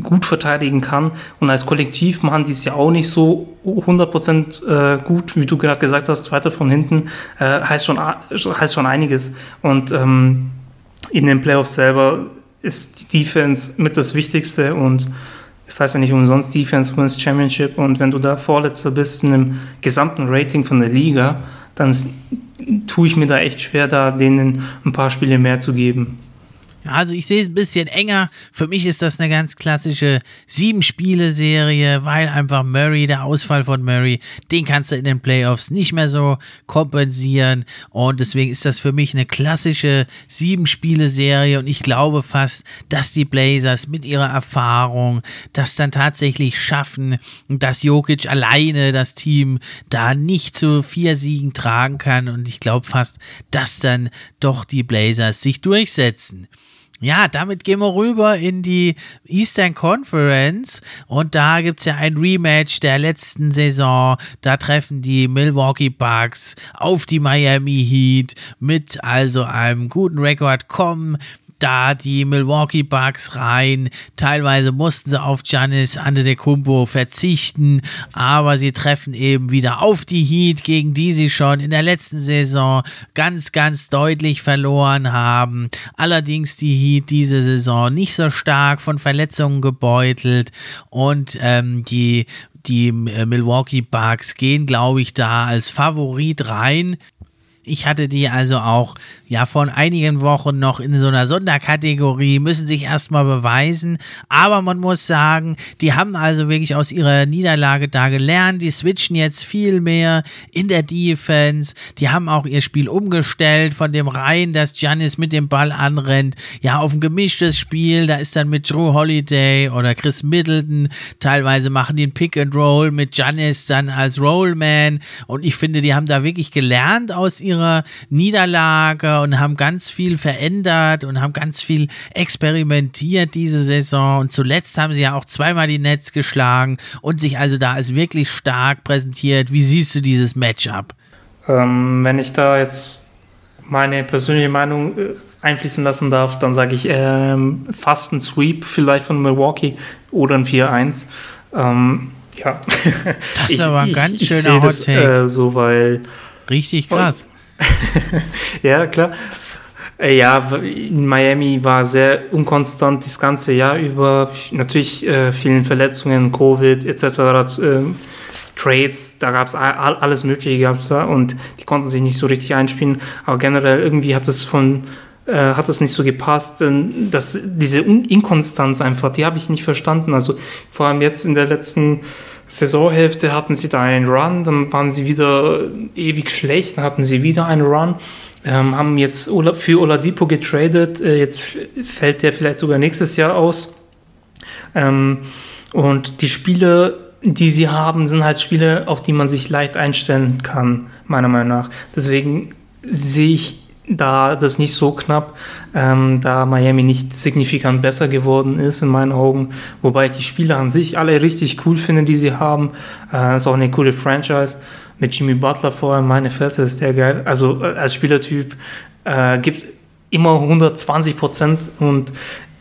gut verteidigen kann. Und als Kollektiv machen die es ja auch nicht so 100% äh, gut, wie du gerade gesagt hast, zweiter von hinten, äh, heißt, schon, heißt schon einiges. Und ähm, in den Playoffs selber ist die Defense mit das Wichtigste und das heißt ja nicht umsonst Defense Wins Championship und wenn du da Vorletzter bist in einem gesamten Rating von der Liga, dann tue ich mir da echt schwer, da denen ein paar Spiele mehr zu geben. Also ich sehe es ein bisschen enger. Für mich ist das eine ganz klassische Sieben-Spiele-Serie, weil einfach Murray, der Ausfall von Murray, den kannst du in den Playoffs nicht mehr so kompensieren. Und deswegen ist das für mich eine klassische Sieben-Spiele-Serie. Und ich glaube fast, dass die Blazers mit ihrer Erfahrung das dann tatsächlich schaffen, dass Jokic alleine das Team da nicht zu vier Siegen tragen kann. Und ich glaube fast, dass dann doch die Blazers sich durchsetzen. Ja, damit gehen wir rüber in die Eastern Conference und da gibt es ja ein Rematch der letzten Saison. Da treffen die Milwaukee Bucks auf die Miami Heat mit also einem guten Rekord kommen da die Milwaukee Bucks rein. Teilweise mussten sie auf Giannis Antetokounmpo verzichten, aber sie treffen eben wieder auf die Heat, gegen die sie schon in der letzten Saison ganz, ganz deutlich verloren haben. Allerdings die Heat diese Saison nicht so stark von Verletzungen gebeutelt und ähm, die die Milwaukee Bucks gehen, glaube ich, da als Favorit rein. Ich hatte die also auch ja vor einigen Wochen noch in so einer Sonderkategorie, müssen sich erstmal beweisen. Aber man muss sagen, die haben also wirklich aus ihrer Niederlage da gelernt. Die switchen jetzt viel mehr in der Defense. Die haben auch ihr Spiel umgestellt von dem Reihen, dass Giannis mit dem Ball anrennt, ja, auf ein gemischtes Spiel. Da ist dann mit Drew Holiday oder Chris Middleton. Teilweise machen die ein Pick and Roll mit Giannis dann als Rollman. Und ich finde, die haben da wirklich gelernt aus ihrer Niederlage und haben ganz viel verändert und haben ganz viel experimentiert diese Saison. Und zuletzt haben sie ja auch zweimal die Nets geschlagen und sich also da als wirklich stark präsentiert. Wie siehst du dieses Matchup? Ähm, wenn ich da jetzt meine persönliche Meinung äh, einfließen lassen darf, dann sage ich ähm, fast ein Sweep vielleicht von Milwaukee oder ein 4-1. Ähm, ja. Das ist aber ein ganz ich, schöner ich Hot Take. Äh, so, weil Richtig krass. ja, klar. Äh, ja, in Miami war sehr unkonstant das ganze Jahr über. Natürlich äh, vielen Verletzungen, Covid etc. Äh, Trades, da gab es alles Mögliche gab's da und die konnten sich nicht so richtig einspielen. Aber generell irgendwie hat es von äh, hat es nicht so gepasst. dass diese Inkonstanz einfach, die habe ich nicht verstanden. Also vor allem jetzt in der letzten Saisonhälfte hatten sie da einen Run, dann waren sie wieder ewig schlecht, dann hatten sie wieder einen Run, ähm, haben jetzt für Oladipo getradet, äh, jetzt fällt der vielleicht sogar nächstes Jahr aus. Ähm, und die Spiele, die sie haben, sind halt Spiele, auf die man sich leicht einstellen kann, meiner Meinung nach. Deswegen sehe ich da das nicht so knapp, ähm, da Miami nicht signifikant besser geworden ist in meinen Augen, wobei ich die Spieler an sich alle richtig cool finde, die sie haben. Äh, ist auch eine coole Franchise mit Jimmy Butler vor allem. Meine Fresse ist der geil. Also äh, als Spielertyp äh, gibt immer 120 Prozent und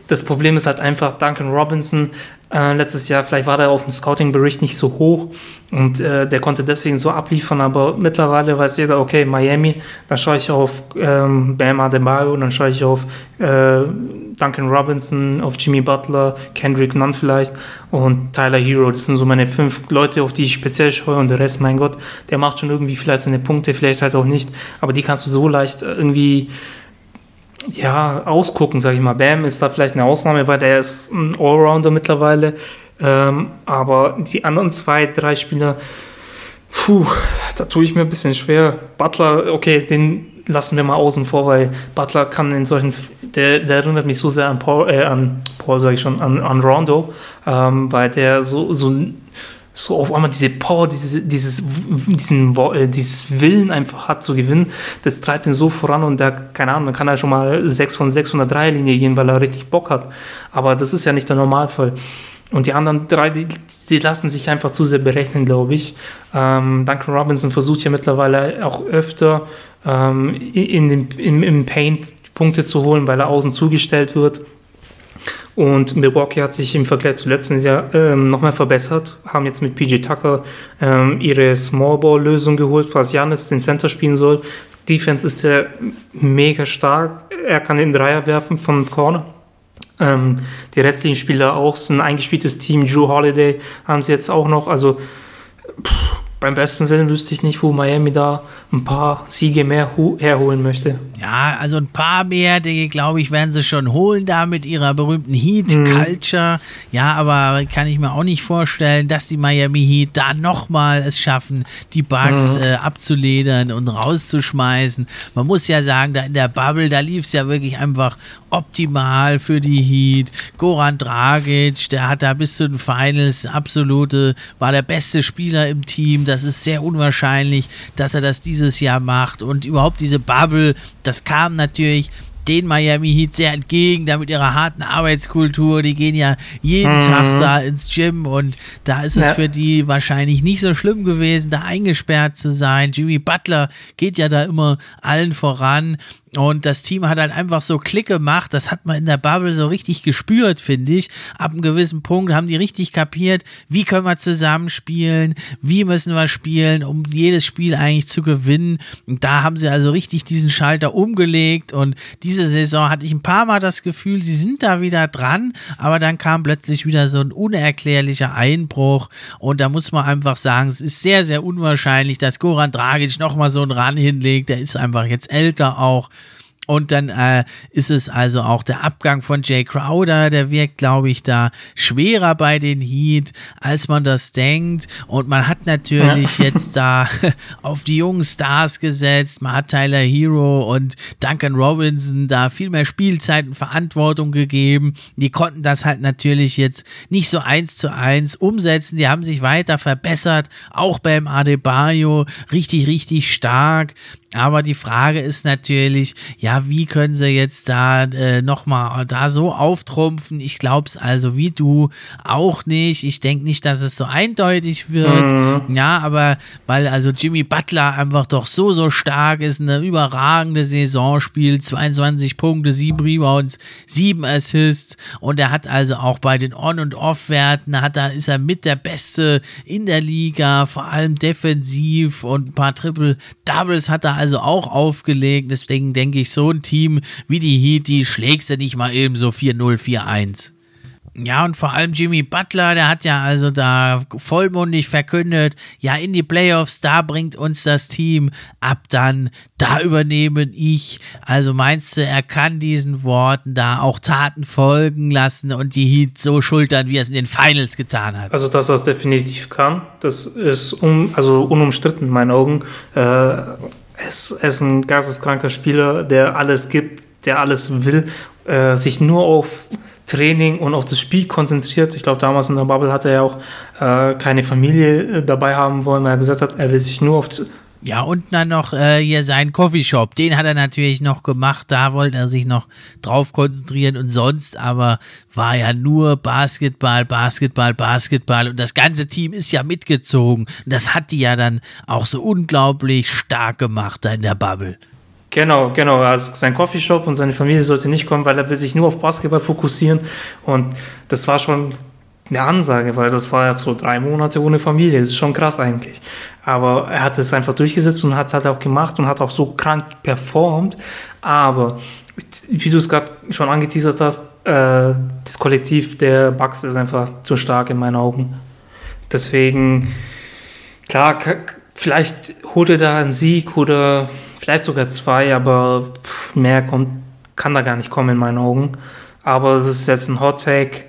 das Problem ist halt einfach, Duncan Robinson äh, letztes Jahr, vielleicht war der auf dem Scouting-Bericht nicht so hoch und äh, der konnte deswegen so abliefern, aber mittlerweile weiß jeder, okay, Miami, dann schaue ich auf ähm, Bam Adebayo, dann schaue ich auf äh, Duncan Robinson, auf Jimmy Butler, Kendrick Nunn vielleicht und Tyler Hero. Das sind so meine fünf Leute, auf die ich speziell schaue und der Rest, mein Gott, der macht schon irgendwie vielleicht seine Punkte, vielleicht halt auch nicht, aber die kannst du so leicht irgendwie ja, ausgucken, sage ich mal. Bam ist da vielleicht eine Ausnahme, weil der ist ein Allrounder mittlerweile. Ähm, aber die anderen zwei, drei Spieler, puh, da tue ich mir ein bisschen schwer. Butler, okay, den lassen wir mal außen vor, weil Butler kann in solchen, der, der erinnert mich so sehr an Paul, äh, an Paul sage ich schon, an, an Rondo, ähm, weil der so, so so auf einmal diese Power, diese, dieses, diesen, äh, dieses Willen einfach hat zu gewinnen, das treibt ihn so voran und da, keine Ahnung, dann kann er schon mal 6 von 6 von der Dreierlinie gehen, weil er richtig Bock hat. Aber das ist ja nicht der Normalfall. Und die anderen drei, die, die lassen sich einfach zu sehr berechnen, glaube ich. Ähm, Duncan Robinson versucht ja mittlerweile auch öfter ähm, in den, im, im Paint Punkte zu holen, weil er außen zugestellt wird. Und Milwaukee hat sich im Vergleich zu letzten Jahr ähm, nochmal verbessert, haben jetzt mit PJ Tucker ähm, ihre Smallball-Lösung geholt, falls Janis den Center spielen soll. Defense ist ja mega stark. Er kann den Dreier werfen vom Corner. Ähm, die restlichen Spieler auch sind ein eingespieltes Team. Drew Holiday haben sie jetzt auch noch. Also pff, beim besten Willen wüsste ich nicht, wo Miami da ein paar Siege mehr herholen möchte. Ja, also ein paar mehr, die glaube ich, werden sie schon holen da mit ihrer berühmten Heat-Culture. Mhm. Ja, aber kann ich mir auch nicht vorstellen, dass die Miami Heat da nochmal es schaffen, die Bugs mhm. äh, abzuledern und rauszuschmeißen. Man muss ja sagen, da in der Bubble, da lief es ja wirklich einfach optimal für die Heat. Goran Dragic, der hat da bis zu den Finals absolute, war der beste Spieler im Team. Das ist sehr unwahrscheinlich, dass er das dieses Jahr macht. Und überhaupt diese Bubble, das kam natürlich den Miami Heat sehr entgegen, da mit ihrer harten Arbeitskultur. Die gehen ja jeden mhm. Tag da ins Gym und da ist es ja. für die wahrscheinlich nicht so schlimm gewesen, da eingesperrt zu sein. Jimmy Butler geht ja da immer allen voran und das Team hat halt einfach so Klick gemacht. Das hat man in der Bubble so richtig gespürt, finde ich. Ab einem gewissen Punkt haben die richtig kapiert, wie können wir zusammenspielen, wie müssen wir spielen, um jedes Spiel eigentlich zu gewinnen. Und da haben sie also richtig diesen Schalter umgelegt. Und diese Saison hatte ich ein paar Mal das Gefühl, sie sind da wieder dran. Aber dann kam plötzlich wieder so ein unerklärlicher Einbruch. Und da muss man einfach sagen, es ist sehr, sehr unwahrscheinlich, dass Goran Dragic nochmal so einen Ran hinlegt. Der ist einfach jetzt älter auch. Und dann äh, ist es also auch der Abgang von Jay Crowder, der wirkt, glaube ich, da schwerer bei den Heat, als man das denkt. Und man hat natürlich ja. jetzt da auf die jungen Stars gesetzt. Man hat Tyler Hero und Duncan Robinson da viel mehr Spielzeit und Verantwortung gegeben. Die konnten das halt natürlich jetzt nicht so eins zu eins umsetzen. Die haben sich weiter verbessert, auch beim Adebayo richtig, richtig stark. Aber die Frage ist natürlich, ja, wie können sie jetzt da äh, nochmal da so auftrumpfen? Ich glaube es also wie du auch nicht. Ich denke nicht, dass es so eindeutig wird. Mhm. Ja, aber weil also Jimmy Butler einfach doch so, so stark ist, eine überragende Saison spielt, 22 Punkte, 7 Rebounds, 7 Assists und er hat also auch bei den On- und Off-Werten, hat da ist er mit der Beste in der Liga, vor allem defensiv und ein paar Triple-Doubles hat er also auch aufgelegt. Deswegen denke ich, so ein Team wie die Heat, die schlägst du nicht mal eben so 4-0, 4-1. Ja, und vor allem Jimmy Butler, der hat ja also da vollmundig verkündet, ja, in die Playoffs, da bringt uns das Team ab dann, da übernehme ich. Also meinst du, er kann diesen Worten da auch Taten folgen lassen und die Heat so schultern, wie er es in den Finals getan hat? Also, dass er es definitiv kann, das ist un, also unumstritten in meinen Augen. Äh, es, er ist ein geisteskranker Spieler, der alles gibt, der alles will, äh, sich nur auf Training und auf das Spiel konzentriert. Ich glaube, damals in der Bubble hat er ja auch äh, keine Familie äh, dabei haben wollen, weil er gesagt hat, er will sich nur auf ja, und dann noch äh, hier seinen Coffeeshop. Den hat er natürlich noch gemacht. Da wollte er sich noch drauf konzentrieren und sonst aber war ja nur Basketball, Basketball, Basketball. Und das ganze Team ist ja mitgezogen. Das hat die ja dann auch so unglaublich stark gemacht da in der Bubble. Genau, genau. Also sein Coffeeshop und seine Familie sollte nicht kommen, weil er will sich nur auf Basketball fokussieren. Und das war schon eine Ansage, weil das war ja so drei Monate ohne Familie. Das ist schon krass eigentlich. Aber er hat es einfach durchgesetzt und hat es halt auch gemacht und hat auch so krank performt. Aber wie du es gerade schon angeteasert hast, äh, das Kollektiv der Bucks ist einfach zu stark in meinen Augen. Deswegen, klar, vielleicht holt er da einen Sieg oder vielleicht sogar zwei, aber mehr kommt, kann da gar nicht kommen in meinen Augen. Aber es ist jetzt ein Hot Take.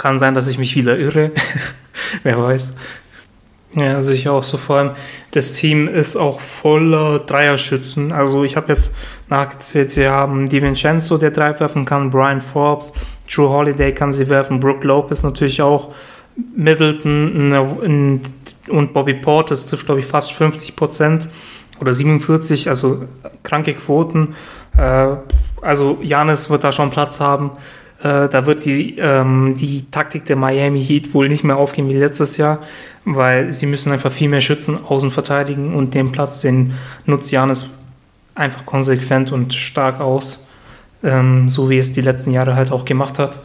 Kann sein, dass ich mich wieder irre. Wer weiß. Ja, also ich auch so vor allem, das Team ist auch voller Dreierschützen. Also ich habe jetzt nachgezählt, sie haben DiVincenzo, der drei werfen kann, Brian Forbes, Drew Holiday kann sie werfen, Brooke Lopez natürlich auch, Middleton und Bobby Porter, das trifft glaube ich fast 50 Prozent oder 47, also kranke Quoten. Äh, also Janis wird da schon Platz haben. Äh, da wird die, ähm, die Taktik der Miami Heat wohl nicht mehr aufgehen wie letztes Jahr, weil sie müssen einfach viel mehr Schützen außen verteidigen und den Platz, den nutzt Janis einfach konsequent und stark aus, ähm, so wie es die letzten Jahre halt auch gemacht hat.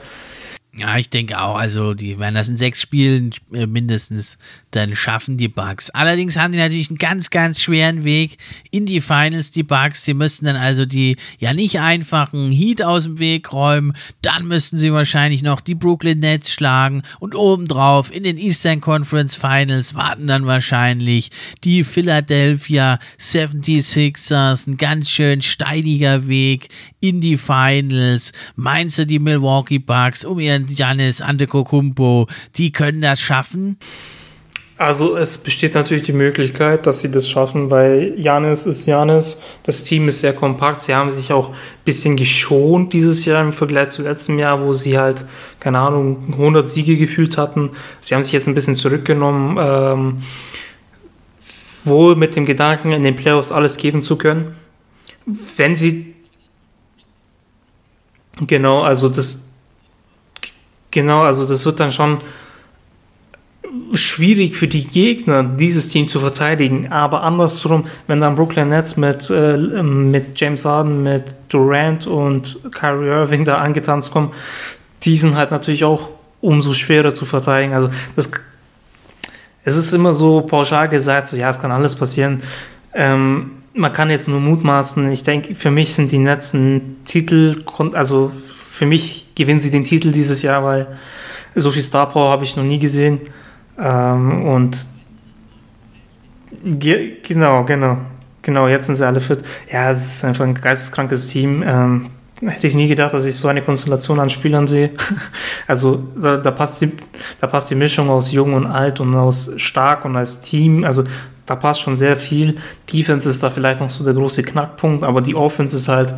Ja, ich denke auch. Also, die werden das in sechs Spielen äh, mindestens dann schaffen, die Bugs. Allerdings haben die natürlich einen ganz, ganz schweren Weg in die Finals, die Bugs. Sie müssen dann also die ja nicht einfachen Heat aus dem Weg räumen. Dann müssten sie wahrscheinlich noch die Brooklyn Nets schlagen. Und obendrauf in den Eastern Conference Finals warten dann wahrscheinlich die Philadelphia 76ers. Ein ganz schön steiniger Weg in die Finals. Meinst du die Milwaukee Bucks um ihren Janis Antetokounmpo, die können das schaffen? Also es besteht natürlich die Möglichkeit, dass sie das schaffen, weil Janis ist Janis, das Team ist sehr kompakt, sie haben sich auch ein bisschen geschont dieses Jahr im Vergleich zu letztem Jahr, wo sie halt, keine Ahnung, 100 Siege gefühlt hatten. Sie haben sich jetzt ein bisschen zurückgenommen, ähm, wohl mit dem Gedanken, in den Playoffs alles geben zu können. Wenn sie Genau, also das genau, also das wird dann schon schwierig für die Gegner, dieses Team zu verteidigen. Aber andersrum, wenn dann Brooklyn Nets mit, äh, mit James Harden, mit Durant und Kyrie Irving da angetanzt kommen, die sind halt natürlich auch umso schwerer zu verteidigen. Also das, es ist immer so pauschal gesagt, so ja, es kann alles passieren. Ähm, man kann jetzt nur mutmaßen. Ich denke, für mich sind die Nets ein Titel, also für mich gewinnen sie den Titel dieses Jahr, weil so viel Star Power habe ich noch nie gesehen. Ähm, und ge genau, genau. Genau, jetzt sind sie alle fit. Ja, es ist einfach ein geisteskrankes Team. Ähm, hätte ich nie gedacht, dass ich so eine Konstellation an Spielern sehe. also da, da, passt die, da passt die Mischung aus jung und alt und aus stark und als Team. Also da passt schon sehr viel. Defense ist da vielleicht noch so der große Knackpunkt, aber die Offense ist halt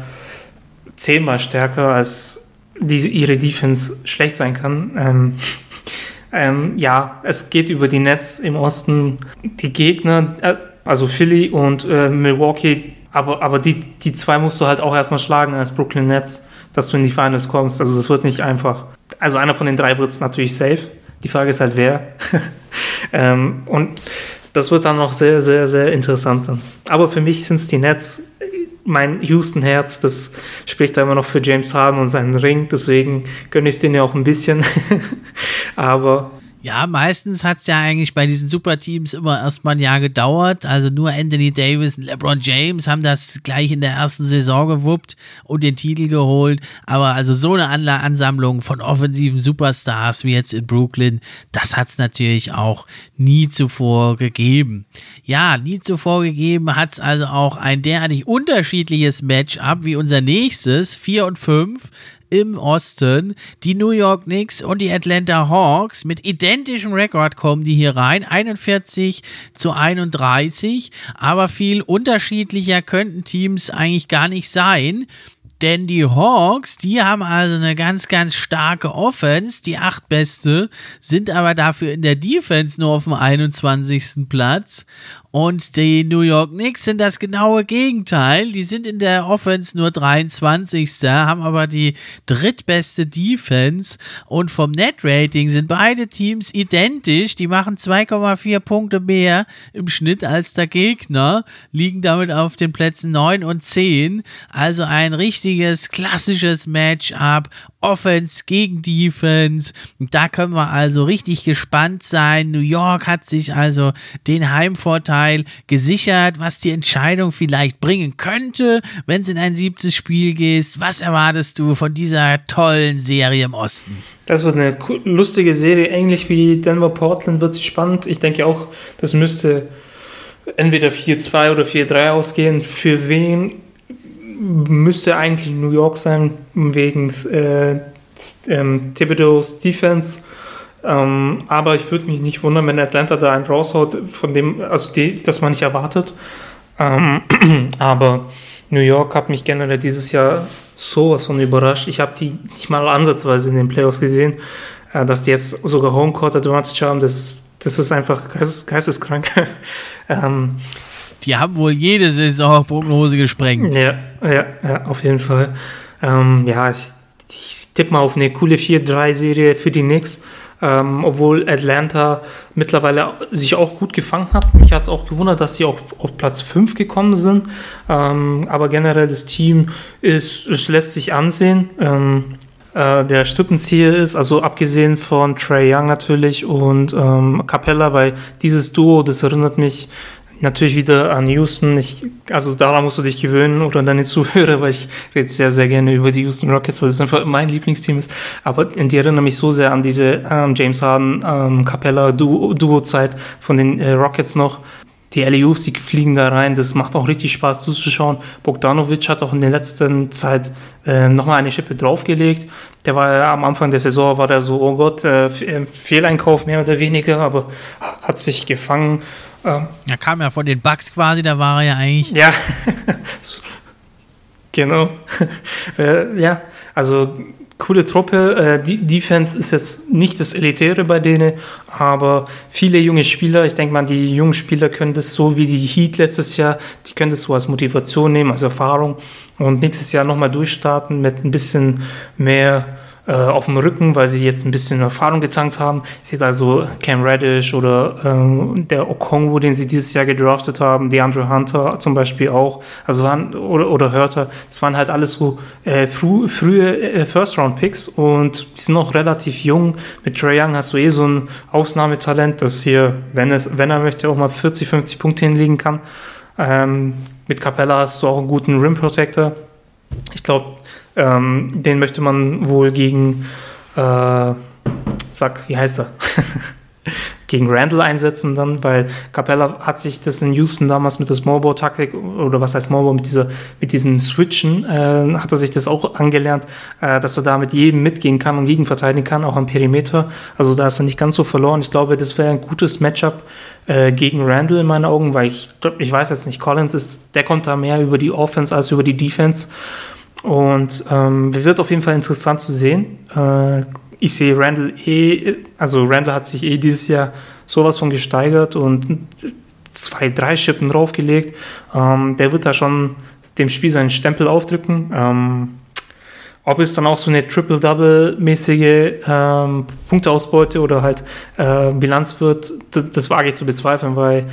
zehnmal stärker, als die, ihre Defense schlecht sein kann. Ähm, ähm, ja, es geht über die Nets im Osten. Die Gegner, äh, also Philly und äh, Milwaukee, aber, aber die, die zwei musst du halt auch erstmal schlagen als Brooklyn Nets, dass du in die Finals kommst. Also das wird nicht einfach. Also einer von den drei wird es natürlich safe. Die Frage ist halt wer. ähm, und das wird dann noch sehr, sehr, sehr interessant. Aber für mich sind es die Nets. Mein Houston-Herz, das spricht da immer noch für James Harden und seinen Ring. Deswegen gönne ich es denen ja auch ein bisschen. Aber ja, meistens hat es ja eigentlich bei diesen Superteams immer erstmal ein Jahr gedauert. Also nur Anthony Davis und LeBron James haben das gleich in der ersten Saison gewuppt und den Titel geholt. Aber also so eine Ansammlung von offensiven Superstars wie jetzt in Brooklyn, das hat es natürlich auch nie zuvor gegeben. Ja, nie zuvor gegeben hat es also auch ein derartig unterschiedliches Matchup wie unser nächstes, 4 und 5 im Osten. Die New York Knicks und die Atlanta Hawks mit identischem Rekord kommen die hier rein. 41 zu 31. Aber viel unterschiedlicher könnten Teams eigentlich gar nicht sein. Denn die Hawks, die haben also eine ganz, ganz starke Offense, die acht beste, sind aber dafür in der Defense nur auf dem 21. Platz. Und die New York Knicks sind das genaue Gegenteil. Die sind in der Offense nur 23. haben aber die drittbeste Defense. Und vom Net-Rating sind beide Teams identisch. Die machen 2,4 Punkte mehr im Schnitt als der Gegner, liegen damit auf den Plätzen 9 und 10. Also ein richtiges klassisches Matchup. Offense gegen Defense. Da können wir also richtig gespannt sein. New York hat sich also den Heimvorteil gesichert, was die Entscheidung vielleicht bringen könnte, wenn es in ein siebtes Spiel geht. Was erwartest du von dieser tollen Serie im Osten? Das wird eine lustige Serie, ähnlich wie Denver Portland wird sie spannend. Ich denke auch, das müsste entweder 4-2 oder 4-3 ausgehen. Für wen müsste eigentlich New York sein, wegen äh, ähm, Thibodeau's Defense. Ähm, aber ich würde mich nicht wundern, wenn Atlanta da einen raushaut, von dem, also die, das man nicht erwartet. Ähm, aber New York hat mich generell dieses Jahr sowas von überrascht. Ich habe die nicht mal ansatzweise in den Playoffs gesehen. Äh, dass die jetzt sogar Homecourt Advantage haben, das, das ist einfach geistes, geisteskrank. ähm, die haben wohl jede Saison Prognose gesprengt. Ja, ja, ja auf jeden Fall. Ähm, ja, ich, ich tippe mal auf eine coole 4-3-Serie für die Knicks. Ähm, obwohl Atlanta mittlerweile sich auch gut gefangen hat. Mich hat es auch gewundert, dass sie auch auf Platz 5 gekommen sind. Ähm, aber generell das Team ist, es lässt sich ansehen. Ähm, äh, der Strippenzieher ist, also abgesehen von Trey Young natürlich und ähm, Capella, weil dieses Duo, das erinnert mich natürlich wieder an Houston. Ich, also daran musst du dich gewöhnen oder an deine Zuhörer, weil ich rede sehr, sehr gerne über die Houston Rockets, weil das einfach mein Lieblingsteam ist. Aber die erinnern mich so sehr an diese ähm, James Harden, ähm, Capella Duo-Zeit von den äh, Rockets noch. Die LEUs, die fliegen da rein, das macht auch richtig Spaß zuzuschauen. Bogdanovic hat auch in der letzten Zeit äh, nochmal eine Schippe draufgelegt. Der war ja am Anfang der Saison, war der so, oh Gott, äh, äh Fehleinkauf mehr oder weniger, aber hat sich gefangen ähm, er kam ja von den Bugs quasi, da war er ja eigentlich. Ja, genau. Äh, ja, also coole Truppe. Äh, die Defense ist jetzt nicht das Elitäre bei denen, aber viele junge Spieler, ich denke mal, die jungen Spieler können das so wie die Heat letztes Jahr, die können das so als Motivation nehmen, als Erfahrung und nächstes Jahr nochmal durchstarten mit ein bisschen mehr äh, auf dem Rücken, weil sie jetzt ein bisschen Erfahrung getankt haben. Sehe also Cam Reddish oder ähm, der Okongwu, den sie dieses Jahr gedraftet haben, die Andrew Hunter zum Beispiel auch, also waren, oder, oder Hörter, das waren halt alles so äh, früh, frühe äh, First-Round-Picks und die sind noch relativ jung. Mit Trey Young hast du eh so ein Ausnahmetalent, das hier, wenn, es, wenn er möchte, auch mal 40, 50 Punkte hinlegen kann. Ähm, mit Capella hast du auch einen guten Rim Protector. Ich glaube, ähm, den möchte man wohl gegen, äh, sag, wie heißt er? gegen Randall einsetzen dann, weil Capella hat sich das in Houston damals mit der Smallball-Taktik oder was heißt Smallball, mit, dieser, mit diesen Switchen, äh, hat er sich das auch angelernt, äh, dass er da mit jedem mitgehen kann und gegenverteidigen kann, auch am Perimeter. Also da ist er nicht ganz so verloren. Ich glaube, das wäre ein gutes Matchup äh, gegen Randall in meinen Augen, weil ich, ich weiß jetzt nicht, Collins ist, der kommt da mehr über die Offense als über die Defense. Und ähm, wird auf jeden Fall interessant zu sehen. Äh, ich sehe Randall eh, also Randall hat sich eh dieses Jahr sowas von gesteigert und zwei, drei Schippen draufgelegt. Ähm, der wird da schon dem Spiel seinen Stempel aufdrücken. Ähm, ob es dann auch so eine Triple-Double-mäßige ähm, Punkteausbeute oder halt äh, Bilanz wird, das, das wage ich zu bezweifeln, weil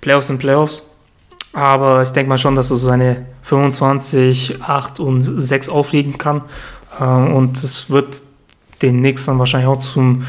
Playoffs sind Playoffs. Aber ich denke mal schon, dass er so seine 25, 8 und 6 auflegen kann. Ähm, und es wird den nächsten wahrscheinlich auch zum,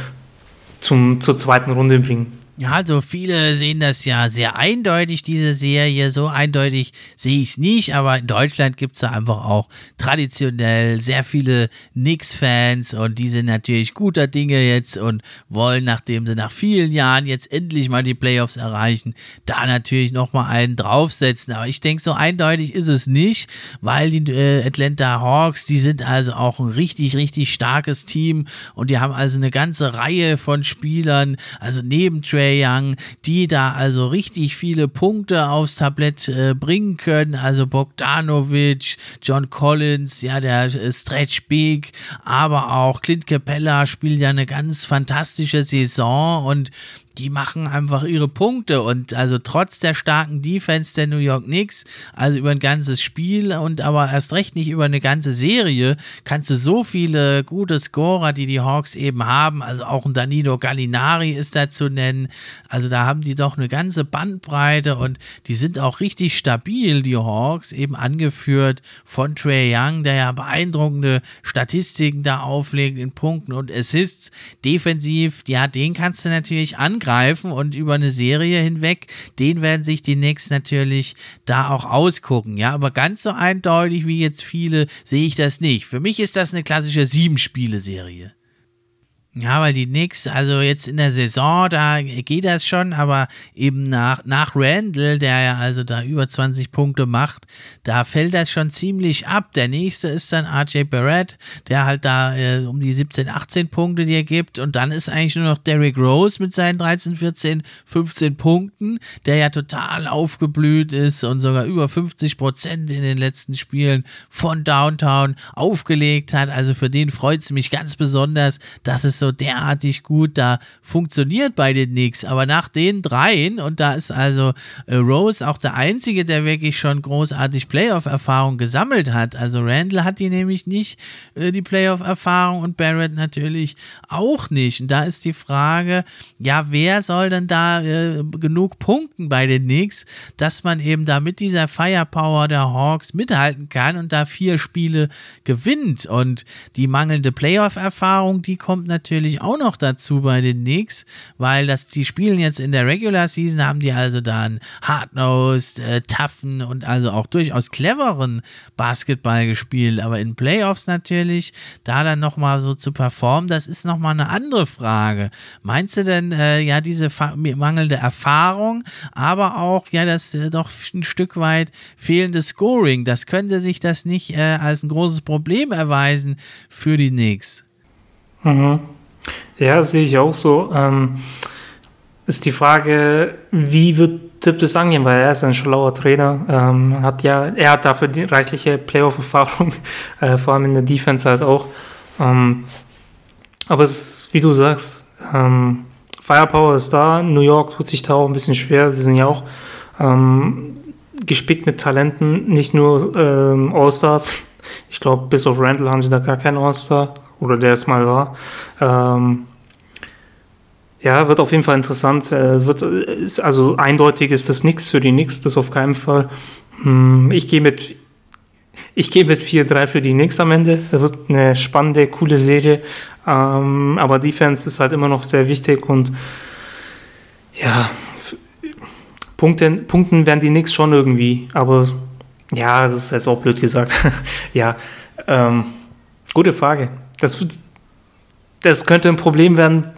zum, zur zweiten Runde bringen. Ja, also viele sehen das ja sehr eindeutig, diese Serie. So eindeutig sehe ich es nicht, aber in Deutschland gibt es ja einfach auch traditionell sehr viele Knicks-Fans und die sind natürlich guter Dinge jetzt und wollen, nachdem sie nach vielen Jahren jetzt endlich mal die Playoffs erreichen, da natürlich nochmal einen draufsetzen. Aber ich denke, so eindeutig ist es nicht, weil die äh, Atlanta Hawks, die sind also auch ein richtig, richtig starkes Team und die haben also eine ganze Reihe von Spielern, also neben Trey Trey Young, die da also richtig viele Punkte aufs Tablett äh, bringen können. Also Bogdanovic, John Collins, ja, der äh, Stretch Big, aber auch Clint Capella spielt ja eine ganz fantastische Saison und die machen einfach ihre Punkte und also trotz der starken Defense der New York Knicks, also über ein ganzes Spiel und aber erst recht nicht über eine ganze Serie, kannst du so viele gute Scorer, die die Hawks eben haben, also auch ein Danilo Gallinari ist da zu nennen, also da haben die doch eine ganze Bandbreite und die sind auch richtig stabil, die Hawks, eben angeführt von Trey Young, der ja beeindruckende Statistiken da auflegt in Punkten und Assists, defensiv, ja, den kannst du natürlich angreifen angreifen und über eine Serie hinweg, den werden sich die Knicks natürlich da auch ausgucken. Ja, aber ganz so eindeutig wie jetzt viele sehe ich das nicht. Für mich ist das eine klassische Sieben-Spiele-Serie. Ja, weil die Knicks, also jetzt in der Saison, da geht das schon, aber eben nach, nach Randall, der ja also da über 20 Punkte macht, da fällt das schon ziemlich ab. Der nächste ist dann RJ Barrett, der halt da äh, um die 17, 18 Punkte dir gibt und dann ist eigentlich nur noch Derrick Rose mit seinen 13, 14, 15 Punkten, der ja total aufgeblüht ist und sogar über 50 Prozent in den letzten Spielen von Downtown aufgelegt hat. Also für den freut es mich ganz besonders, dass es so derartig gut da funktioniert bei den Knicks. Aber nach den dreien, und da ist also äh, Rose auch der Einzige, der wirklich schon großartig Playoff-Erfahrung gesammelt hat. Also Randall hat die nämlich nicht, äh, die Playoff-Erfahrung und Barrett natürlich auch nicht. Und da ist die Frage, ja, wer soll denn da äh, genug punkten bei den Knicks, dass man eben da mit dieser Firepower der Hawks mithalten kann und da vier Spiele gewinnt. Und die mangelnde Playoff-Erfahrung, die kommt natürlich natürlich auch noch dazu bei den Knicks, weil das, die spielen jetzt in der Regular Season, haben die also dann Hardnosed, äh, toughen und also auch durchaus cleveren Basketball gespielt, aber in Playoffs natürlich, da dann nochmal so zu performen, das ist nochmal eine andere Frage. Meinst du denn, äh, ja, diese mangelnde Erfahrung, aber auch, ja, das äh, doch ein Stück weit fehlende Scoring, das könnte sich das nicht äh, als ein großes Problem erweisen für die Knicks? Mhm. Ja, sehe ich auch so. Ähm, ist die Frage, wie wird Tipp das angehen, weil er ist ein schlauer Trainer, ähm, hat ja, er hat dafür die reichliche Playoff-Erfahrung, äh, vor allem in der Defense halt auch. Ähm, aber es ist, wie du sagst, ähm, Firepower ist da, New York tut sich da auch ein bisschen schwer, sie sind ja auch ähm, gespickt mit Talenten, nicht nur ähm, All-Stars. Ich glaube, bis auf Randall haben sie da gar keinen All-Star oder der es mal war. Ähm, ja, wird auf jeden Fall interessant. Äh, wird, ist, also eindeutig ist das nichts für die Knicks, das auf keinen Fall. Hm, ich gehe mit ich gehe mit 4-3 für die Knicks am Ende. Das wird eine spannende, coole Serie. Ähm, aber Defense ist halt immer noch sehr wichtig und ja, Punkte, Punkten werden die Knicks schon irgendwie. Aber ja, das ist jetzt auch blöd gesagt. ja, ähm, gute Frage. Das, das könnte ein Problem werden,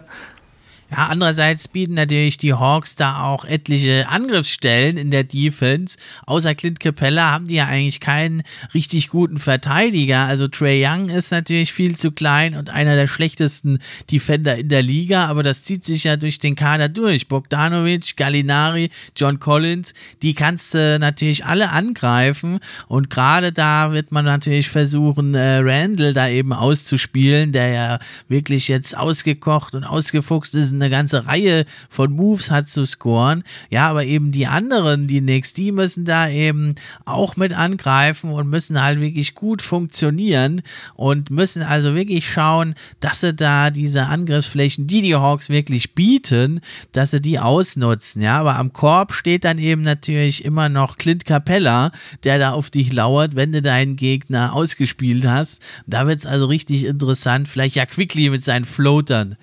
ja, andererseits bieten natürlich die Hawks da auch etliche Angriffsstellen in der Defense. Außer Clint Capella haben die ja eigentlich keinen richtig guten Verteidiger. Also Trey Young ist natürlich viel zu klein und einer der schlechtesten Defender in der Liga, aber das zieht sich ja durch den Kader durch. Bogdanovic, Gallinari, John Collins, die kannst du natürlich alle angreifen und gerade da wird man natürlich versuchen, äh, Randall da eben auszuspielen, der ja wirklich jetzt ausgekocht und ausgefuchst ist eine ganze Reihe von Moves hat zu scoren. Ja, aber eben die anderen, die Knicks, die müssen da eben auch mit angreifen und müssen halt wirklich gut funktionieren und müssen also wirklich schauen, dass sie da diese Angriffsflächen, die die Hawks wirklich bieten, dass sie die ausnutzen. Ja, aber am Korb steht dann eben natürlich immer noch Clint Capella, der da auf dich lauert, wenn du deinen Gegner ausgespielt hast. Da wird es also richtig interessant. Vielleicht ja Quickly mit seinen Floatern.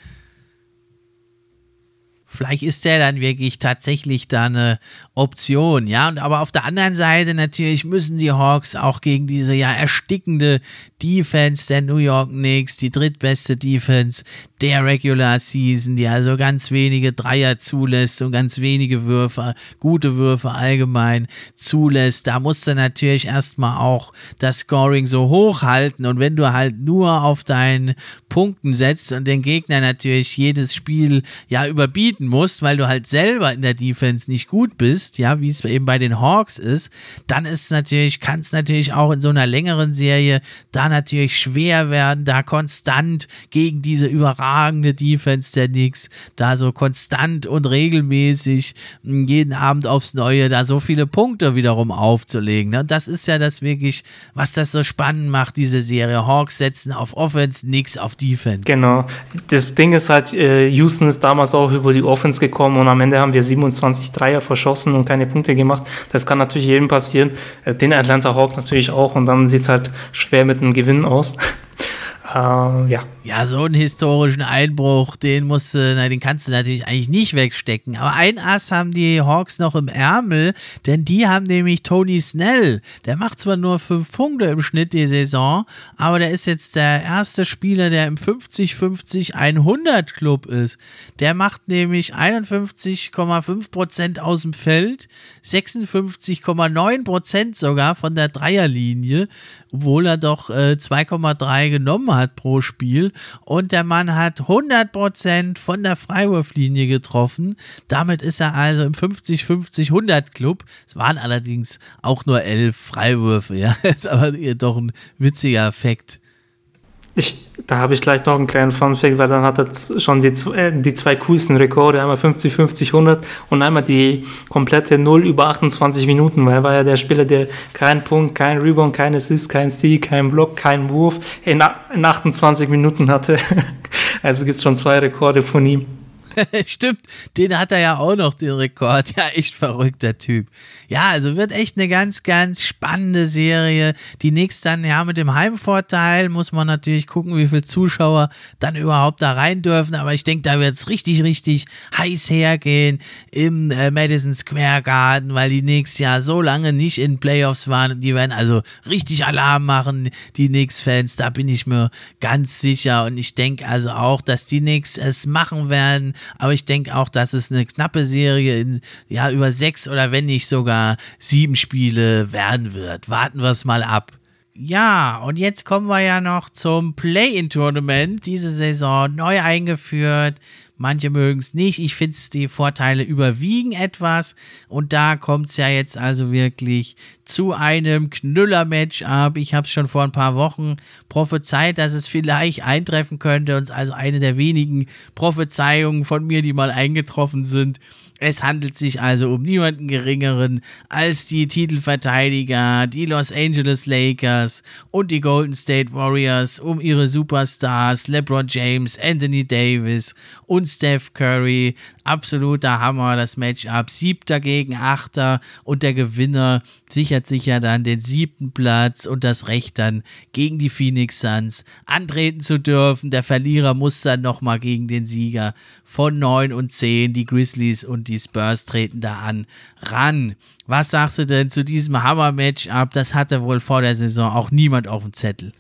Vielleicht ist der dann wirklich tatsächlich da eine Option, ja. Und aber auf der anderen Seite natürlich müssen die Hawks auch gegen diese ja erstickende Defense der New York Knicks, die drittbeste Defense der Regular Season, die also ganz wenige Dreier zulässt und ganz wenige Würfe, gute Würfe allgemein zulässt. Da musst du natürlich erstmal auch das Scoring so hoch halten und wenn du halt nur auf deinen Punkten setzt und den Gegner natürlich jedes Spiel ja überbieten musst, weil du halt selber in der Defense nicht gut bist, ja, wie es eben bei den Hawks ist, dann ist natürlich, kann es natürlich auch in so einer längeren Serie da natürlich schwer werden, da konstant gegen diese überragende Defense der Knicks, da so konstant und regelmäßig hm, jeden Abend aufs Neue da so viele Punkte wiederum aufzulegen. Ne? Und das ist ja das wirklich, was das so spannend macht, diese Serie. Hawks setzen auf Offense, Knicks auf Defense. Genau. Das Ding ist halt, äh, Houston ist damals auch über die Offense gekommen und am Ende haben wir 27 Dreier verschossen und keine Punkte gemacht. Das kann natürlich jedem passieren. Äh, den Atlanta Hawks natürlich auch und dann sieht es halt schwer mit einem Gewinn aus. Ähm, ja. Ja, so einen historischen Einbruch, den musst du, na, den kannst du natürlich eigentlich nicht wegstecken. Aber ein Ass haben die Hawks noch im Ärmel, denn die haben nämlich Tony Snell. Der macht zwar nur fünf Punkte im Schnitt die Saison, aber der ist jetzt der erste Spieler, der im 50-50-100 Club ist. Der macht nämlich 51,5% aus dem Feld, 56,9% sogar von der Dreierlinie, obwohl er doch äh, 2,3 genommen hat pro Spiel. Und der Mann hat 100% von der Freiwurflinie getroffen. Damit ist er also im 50-50-100 Club. Es waren allerdings auch nur elf Freiwürfe, ja. ist aber doch ein witziger Effekt. Ich, da habe ich gleich noch einen kleinen Funfact, weil dann hat er schon die, äh, die zwei coolsten Rekorde, einmal 50, 50, 100 und einmal die komplette 0 über 28 Minuten, weil er war ja der Spieler, der keinen Punkt, kein Rebound, kein Assist, kein Steal, kein Block, kein Wurf in, in 28 Minuten hatte. also gibt es schon zwei Rekorde von ihm. Stimmt, den hat er ja auch noch, den Rekord. Ja, echt verrückter Typ. Ja, also wird echt eine ganz, ganz spannende Serie. Die nächste dann, ja, mit dem Heimvorteil muss man natürlich gucken, wie viele Zuschauer dann überhaupt da rein dürfen. Aber ich denke, da wird es richtig, richtig heiß hergehen im äh, Madison Square Garden, weil die Knicks ja so lange nicht in Playoffs waren. Die werden also richtig Alarm machen, die Knicks-Fans. Da bin ich mir ganz sicher. Und ich denke also auch, dass die Knicks es machen werden. Aber ich denke auch, dass es eine knappe Serie in, ja, über sechs oder wenn nicht sogar sieben Spiele werden wird. Warten wir es mal ab. Ja, und jetzt kommen wir ja noch zum Play-in-Tournament. Diese Saison neu eingeführt. Manche mögen es nicht. Ich finde, die Vorteile überwiegen etwas. Und da kommt es ja jetzt also wirklich zu einem Knüller-Match-up. Ich habe es schon vor ein paar Wochen prophezeit, dass es vielleicht eintreffen könnte. Und also eine der wenigen Prophezeiungen von mir, die mal eingetroffen sind. Es handelt sich also um niemanden geringeren als die Titelverteidiger, die Los Angeles Lakers und die Golden State Warriors um ihre Superstars LeBron James, Anthony Davis und Steph Curry. Absoluter Hammer, das Matchup. Siebter gegen Achter und der Gewinner sichert sich ja dann den siebten Platz und das Recht dann gegen die Phoenix Suns antreten zu dürfen. Der Verlierer muss dann nochmal gegen den Sieger von 9 und 10. Die Grizzlies und die Spurs treten da an. Ran. Was sagst du denn zu diesem Hammer-Matchup? Das hatte wohl vor der Saison auch niemand auf dem Zettel.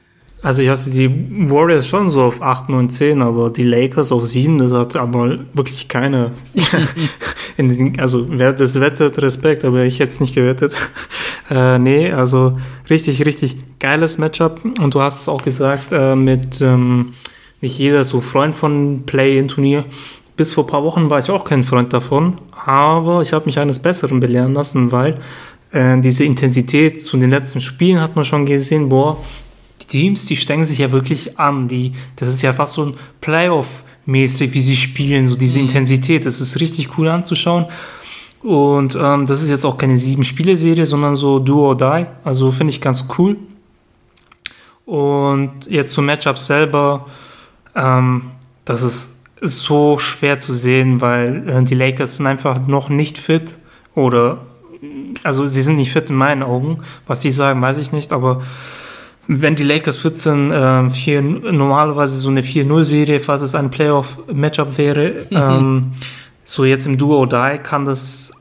Also ich hatte die Warriors schon so auf 8, 9, 10, aber die Lakers auf 7, das hat aber wirklich keine. den, also wer das wettet, Respekt, aber ich hätte es nicht gewettet. Äh, nee, also richtig, richtig geiles Matchup. Und du hast es auch gesagt, äh, mit ähm, nicht jeder so Freund von Play-in-Turnier. Bis vor ein paar Wochen war ich auch kein Freund davon, aber ich habe mich eines Besseren belehren lassen, weil äh, diese Intensität zu den letzten Spielen hat man schon gesehen, boah, Teams, die strengen sich ja wirklich an. Die, das ist ja fast so ein Playoff-mäßig, wie sie spielen, so diese mhm. Intensität. Das ist richtig cool anzuschauen. Und ähm, das ist jetzt auch keine sieben-Spiele-Serie, sondern so Do or Die. Also finde ich ganz cool. Und jetzt zum Matchup selber, ähm, das ist so schwer zu sehen, weil äh, die Lakers sind einfach noch nicht fit. Oder, also sie sind nicht fit in meinen Augen. Was sie sagen, weiß ich nicht, aber wenn die Lakers 14 äh, vier, normalerweise so eine 4-0-Serie, falls es ein Playoff-Matchup wäre, mhm. ähm, so jetzt im Duo Die kann das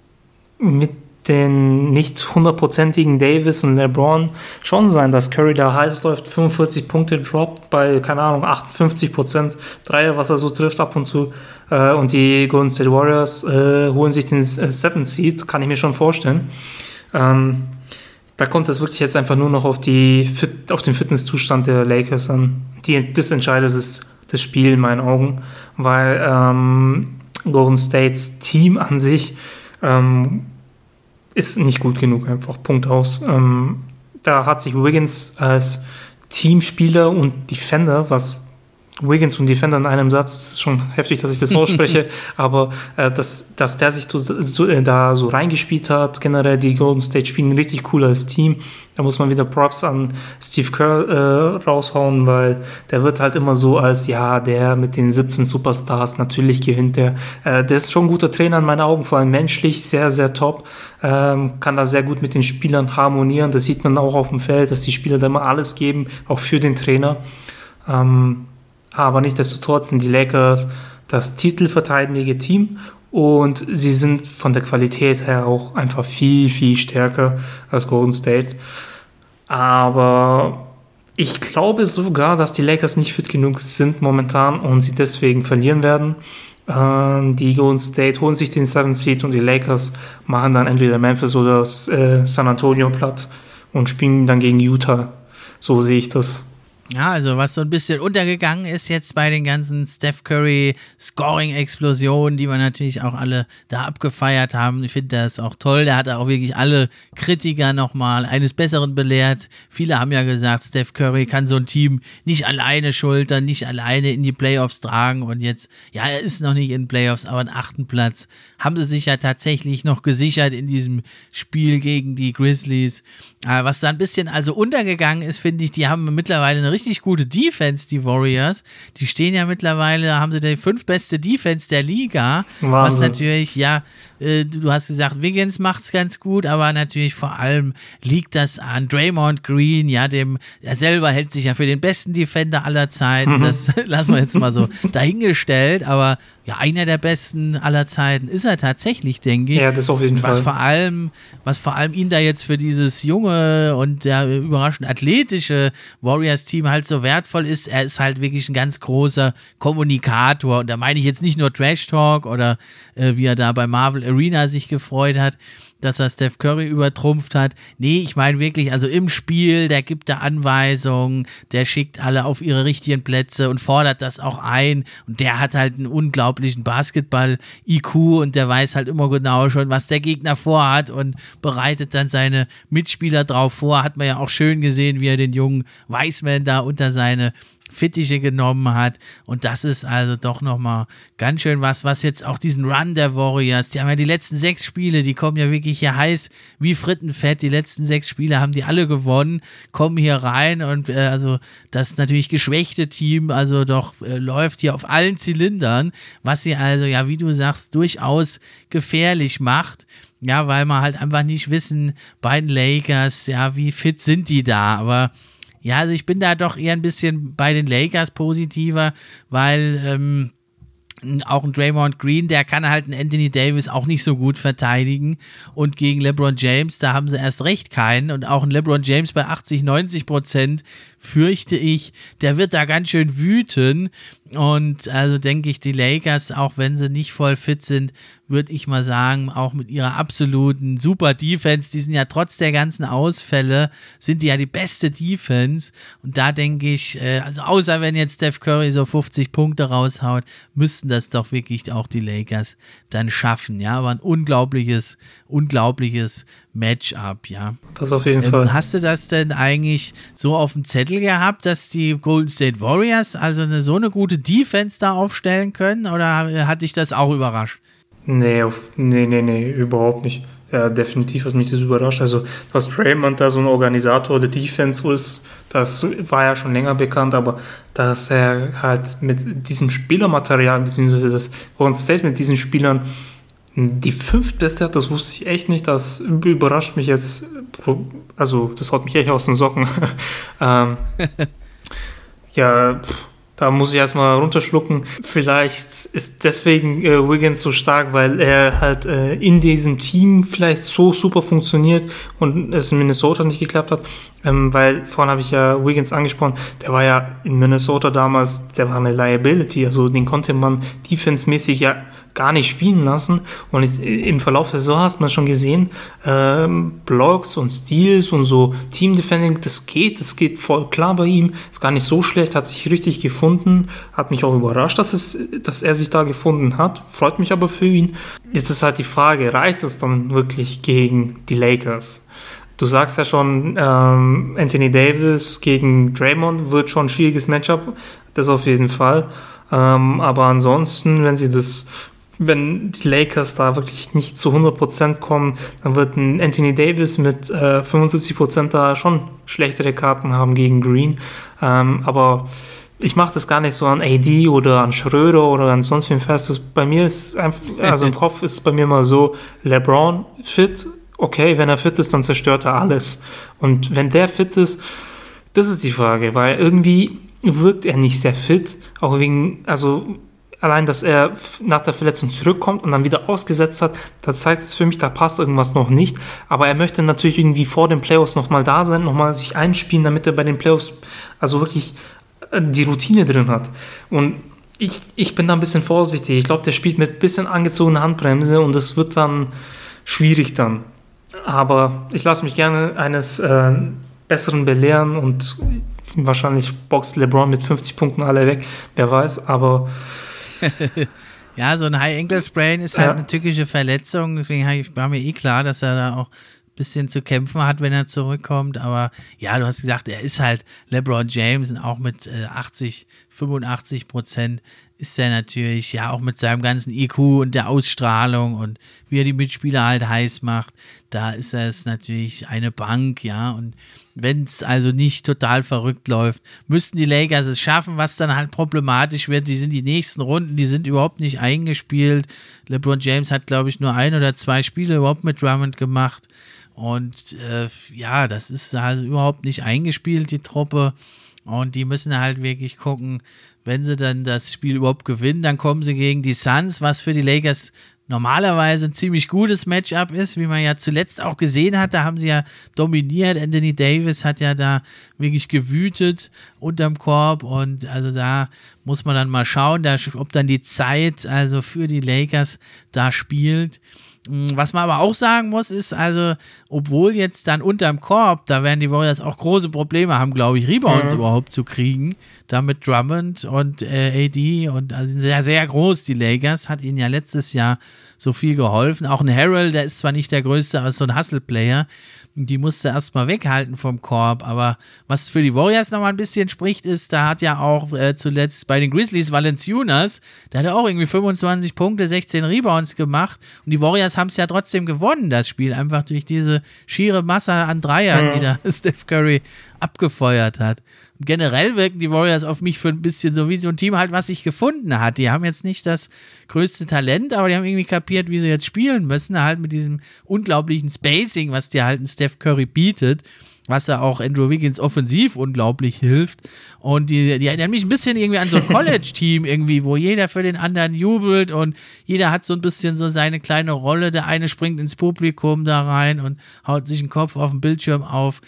mit den nicht hundertprozentigen Davis und LeBron schon sein, dass Curry da heiß läuft, 45 Punkte droppt bei, keine Ahnung, 58 Prozent Dreier, was er so trifft ab und zu. Äh, und die Golden State Warriors äh, holen sich den Seventh Seed, kann ich mir schon vorstellen. Ähm, da kommt es wirklich jetzt einfach nur noch auf, die, auf den Fitnesszustand der Lakers an. Die, das entscheidet das das Spiel in meinen Augen, weil ähm, Golden States Team an sich ähm, ist nicht gut genug, einfach Punkt aus. Ähm, da hat sich Wiggins als Teamspieler und Defender, was Wiggins und Defender in einem Satz, das ist schon heftig, dass ich das ausspreche, aber äh, dass, dass der sich so, äh, da so reingespielt hat, generell die Golden State spielen richtig cool als Team. Da muss man wieder Props an Steve Kerr äh, raushauen, weil der wird halt immer so als, ja, der mit den 17 Superstars, natürlich gewinnt der. Äh, der ist schon ein guter Trainer in meinen Augen, vor allem menschlich, sehr, sehr top. Ähm, kann da sehr gut mit den Spielern harmonieren. Das sieht man auch auf dem Feld, dass die Spieler da immer alles geben, auch für den Trainer. Ähm, aber nichtsdestotrotz sind die Lakers das titelverteidigende Team und sie sind von der Qualität her auch einfach viel, viel stärker als Golden State. Aber ich glaube sogar, dass die Lakers nicht fit genug sind momentan und sie deswegen verlieren werden. Ähm, die Golden State holen sich den 7 Seed und die Lakers machen dann entweder Memphis oder äh, San Antonio platt und spielen dann gegen Utah. So sehe ich das. Ja, also was so ein bisschen untergegangen ist jetzt bei den ganzen Steph Curry Scoring-Explosionen, die wir natürlich auch alle da abgefeiert haben. Ich finde das auch toll. Der hat auch wirklich alle Kritiker nochmal eines Besseren belehrt. Viele haben ja gesagt, Steph Curry kann so ein Team nicht alleine schultern, nicht alleine in die Playoffs tragen. Und jetzt, ja, er ist noch nicht in Playoffs, aber einen achten Platz haben sie sich ja tatsächlich noch gesichert in diesem Spiel gegen die Grizzlies. Was da ein bisschen also untergegangen ist, finde ich, die haben mittlerweile eine richtig gute Defense, die Warriors. Die stehen ja mittlerweile, haben sie die fünf beste Defense der Liga. Wahnsinn. Was natürlich, ja, äh, du hast gesagt, Wiggins macht es ganz gut, aber natürlich vor allem liegt das an Draymond Green, ja, dem, er selber hält sich ja für den besten Defender aller Zeiten. Mhm. Das lassen wir jetzt mal so dahingestellt, aber ja, einer der besten aller Zeiten ist er tatsächlich, denke ich. Ja, das auf jeden was Fall. Vor allem, was vor allem ihn da jetzt für dieses junge und ja, überraschend athletische Warriors-Team halt so wertvoll ist, er ist halt wirklich ein ganz großer Kommunikator. Und da meine ich jetzt nicht nur Trash Talk oder äh, wie er da bei Marvel Arena sich gefreut hat, dass er Steph Curry übertrumpft hat. Nee, ich meine wirklich, also im Spiel, der gibt da Anweisungen, der schickt alle auf ihre richtigen Plätze und fordert das auch ein. Und der hat halt einen unglaublichen Basketball-IQ und der weiß halt immer genau schon, was der Gegner vorhat und bereitet dann seine Mitspieler drauf vor. Hat man ja auch schön gesehen, wie er den jungen Weißmann da unter seine Fittiche genommen hat. Und das ist also doch nochmal ganz schön was, was jetzt auch diesen Run der Warriors, die haben ja die letzten sechs Spiele, die kommen ja wirklich hier heiß wie Frittenfett. Die letzten sechs Spiele haben die alle gewonnen, kommen hier rein und äh, also das natürlich geschwächte Team, also doch äh, läuft hier auf allen Zylindern, was sie also, ja, wie du sagst, durchaus gefährlich macht. Ja, weil man halt einfach nicht wissen, bei den Lakers, ja, wie fit sind die da, aber ja, also ich bin da doch eher ein bisschen bei den Lakers positiver, weil ähm, auch ein Draymond Green, der kann halt einen Anthony Davis auch nicht so gut verteidigen. Und gegen LeBron James, da haben sie erst recht keinen. Und auch ein LeBron James bei 80, 90 Prozent, fürchte ich, der wird da ganz schön wüten. Und also denke ich, die Lakers, auch wenn sie nicht voll fit sind, würde ich mal sagen, auch mit ihrer absoluten super Defense, die sind ja trotz der ganzen Ausfälle, sind die ja die beste Defense. Und da denke ich, äh, also außer wenn jetzt Steph Curry so 50 Punkte raushaut, müssten das doch wirklich auch die Lakers dann schaffen. Ja, aber ein unglaubliches, unglaubliches Matchup, ja. Das auf jeden ähm, Fall. Hast du das denn eigentlich so auf dem Zettel gehabt, dass die Golden State Warriors also eine, so eine gute Defense da aufstellen können oder hat dich das auch überrascht? Nee, auf, nee, nee, nee, überhaupt nicht. Ja, definitiv hat mich das überrascht. Also, dass Draymond da so ein Organisator der Defense ist, das war ja schon länger bekannt, aber dass er halt mit diesem Spielermaterial, beziehungsweise das Golden State mit diesen Spielern die fünftbeste hat, das wusste ich echt nicht. Das überrascht mich jetzt. Also, das haut mich echt aus den Socken. ähm, ja, da muss ich erstmal runterschlucken. Vielleicht ist deswegen äh, Wiggins so stark, weil er halt äh, in diesem Team vielleicht so super funktioniert und es in Minnesota nicht geklappt hat. Ähm, weil vorhin habe ich ja Wiggins angesprochen, der war ja in Minnesota damals, der war eine Liability, also den konnte man defensemäßig ja gar nicht spielen lassen. Und im Verlauf der Saison hast man schon gesehen, ähm, Blocks und Steals und so Team Defending, das geht, das geht voll klar bei ihm, ist gar nicht so schlecht, hat sich richtig gefunden, hat mich auch überrascht, dass, es, dass er sich da gefunden hat, freut mich aber für ihn. Jetzt ist halt die Frage, reicht es dann wirklich gegen die Lakers? Du sagst ja schon, ähm, Anthony Davis gegen Draymond wird schon ein schwieriges Matchup, das auf jeden Fall. Ähm, aber ansonsten, wenn sie das, wenn die Lakers da wirklich nicht zu 100% kommen, dann wird ein Anthony Davis mit äh, 75% da schon schlechtere Karten haben gegen Green. Ähm, aber ich mache das gar nicht so an AD oder an Schröder oder an sonst wem fest. Das bei mir ist einfach, also im Kopf ist bei mir mal so, LeBron fit, okay, wenn er fit ist, dann zerstört er alles. Und wenn der fit ist, das ist die Frage, weil irgendwie wirkt er nicht sehr fit, auch wegen, also allein, dass er nach der Verletzung zurückkommt und dann wieder ausgesetzt hat, da zeigt es für mich, da passt irgendwas noch nicht. Aber er möchte natürlich irgendwie vor den Playoffs nochmal da sein, nochmal sich einspielen, damit er bei den Playoffs also wirklich äh, die Routine drin hat. Und ich, ich bin da ein bisschen vorsichtig. Ich glaube, der spielt mit ein bisschen angezogener Handbremse und das wird dann schwierig dann. Aber ich lasse mich gerne eines äh, Besseren belehren und wahrscheinlich boxt LeBron mit 50 Punkten alle weg, wer weiß, aber. ja, so ein High Ankle Sprain ist halt ja. eine tückische Verletzung, deswegen war mir eh klar, dass er da auch ein bisschen zu kämpfen hat, wenn er zurückkommt. Aber ja, du hast gesagt, er ist halt LeBron James und auch mit äh, 80, 85 Prozent ist er natürlich, ja, auch mit seinem ganzen IQ und der Ausstrahlung und wie er die Mitspieler halt heiß macht, da ist er es natürlich eine Bank, ja. Und wenn es also nicht total verrückt läuft, müssten die Lakers es schaffen, was dann halt problematisch wird. Die sind die nächsten Runden, die sind überhaupt nicht eingespielt. LeBron James hat, glaube ich, nur ein oder zwei Spiele überhaupt mit Drummond gemacht. Und äh, ja, das ist also überhaupt nicht eingespielt, die Truppe. Und die müssen halt wirklich gucken, wenn sie dann das Spiel überhaupt gewinnen, dann kommen sie gegen die Suns, was für die Lakers normalerweise ein ziemlich gutes Matchup ist, wie man ja zuletzt auch gesehen hat. Da haben sie ja dominiert. Anthony Davis hat ja da wirklich gewütet unterm Korb und also da muss man dann mal schauen, ob dann die Zeit also für die Lakers da spielt. Mm, was man aber auch sagen muss, ist also, obwohl jetzt dann unterm Korb, da werden die Warriors auch große Probleme haben, glaube ich, Rebounds mhm. überhaupt zu kriegen. Da mit Drummond und äh, AD und also sehr, sehr groß, die Lakers, hat ihnen ja letztes Jahr so viel geholfen. Auch ein Harrell, der ist zwar nicht der größte, aber so ein Hustle-Player die musste erstmal weghalten vom Korb. Aber was für die Warriors nochmal ein bisschen spricht, ist, da hat ja auch äh, zuletzt bei den Grizzlies Valenciunas, der hat auch irgendwie 25 Punkte, 16 Rebounds gemacht. Und die Warriors haben es ja trotzdem gewonnen, das Spiel, einfach durch diese schiere Masse an Dreiern, ja. die da Steph Curry abgefeuert hat generell wirken die Warriors auf mich für ein bisschen so wie so ein Team halt, was sich gefunden hat. Die haben jetzt nicht das größte Talent, aber die haben irgendwie kapiert, wie sie jetzt spielen müssen. Halt mit diesem unglaublichen Spacing, was dir halt ein Steph Curry bietet was ja auch Andrew Wiggins offensiv unglaublich hilft. Und die, die erinnern mich ein bisschen irgendwie an so ein College-Team irgendwie, wo jeder für den anderen jubelt und jeder hat so ein bisschen so seine kleine Rolle. Der eine springt ins Publikum da rein und haut sich den Kopf auf den Bildschirm auf.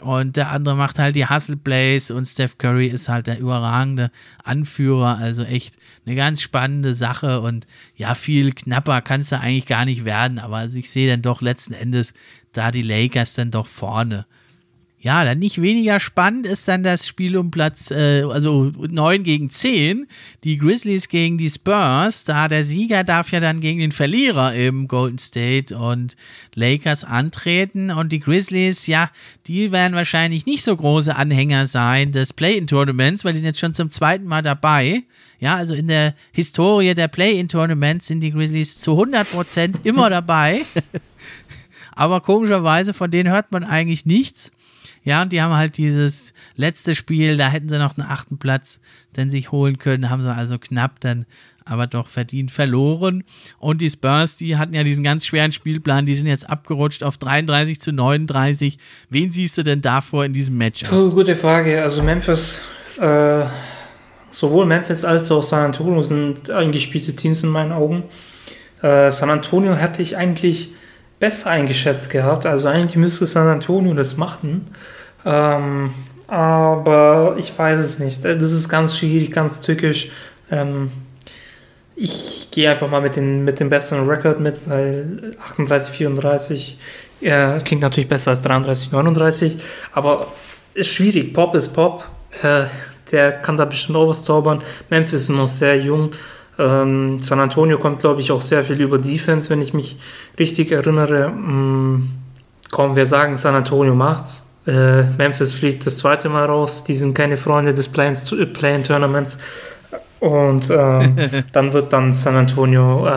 Und der andere macht halt die Hustle Plays und Steph Curry ist halt der überragende Anführer. Also echt eine ganz spannende Sache und ja, viel knapper kann es da eigentlich gar nicht werden. Aber also ich sehe dann doch letzten Endes da die Lakers dann doch vorne. Ja, dann nicht weniger spannend ist dann das Spiel um Platz, äh, also 9 gegen 10. Die Grizzlies gegen die Spurs. Da der Sieger darf ja dann gegen den Verlierer im Golden State und Lakers antreten. Und die Grizzlies, ja, die werden wahrscheinlich nicht so große Anhänger sein des Play-In-Tournaments, weil die sind jetzt schon zum zweiten Mal dabei. Ja, also in der Historie der Play-In-Tournaments sind die Grizzlies zu 100% immer dabei. Aber komischerweise, von denen hört man eigentlich nichts. Ja, und die haben halt dieses letzte Spiel, da hätten sie noch einen achten Platz denn sich holen können, haben sie also knapp dann aber doch verdient verloren. Und die Spurs, die hatten ja diesen ganz schweren Spielplan, die sind jetzt abgerutscht auf 33 zu 39. Wen siehst du denn davor in diesem Match? Oh, gute Frage. Also Memphis, äh, sowohl Memphis als auch San Antonio sind eingespielte Teams in meinen Augen. Äh, San Antonio hätte ich eigentlich besser eingeschätzt gehabt. Also eigentlich müsste San Antonio das machen. Ähm, aber ich weiß es nicht. Das ist ganz schwierig, ganz tückisch. Ähm, ich gehe einfach mal mit, den, mit dem besseren Rekord mit, weil 38, 34 äh, klingt natürlich besser als 33, 39. Aber ist schwierig. Pop ist Pop. Äh, der kann da bestimmt auch was zaubern. Memphis ist noch sehr jung. Ähm, San Antonio kommt, glaube ich, auch sehr viel über Defense, wenn ich mich richtig erinnere. Mm, kaum wir sagen, San Antonio macht's. Äh, Memphis fliegt das zweite Mal raus. Die sind keine Freunde des Play-in-Tournaments. Und ähm, dann wird dann San Antonio äh,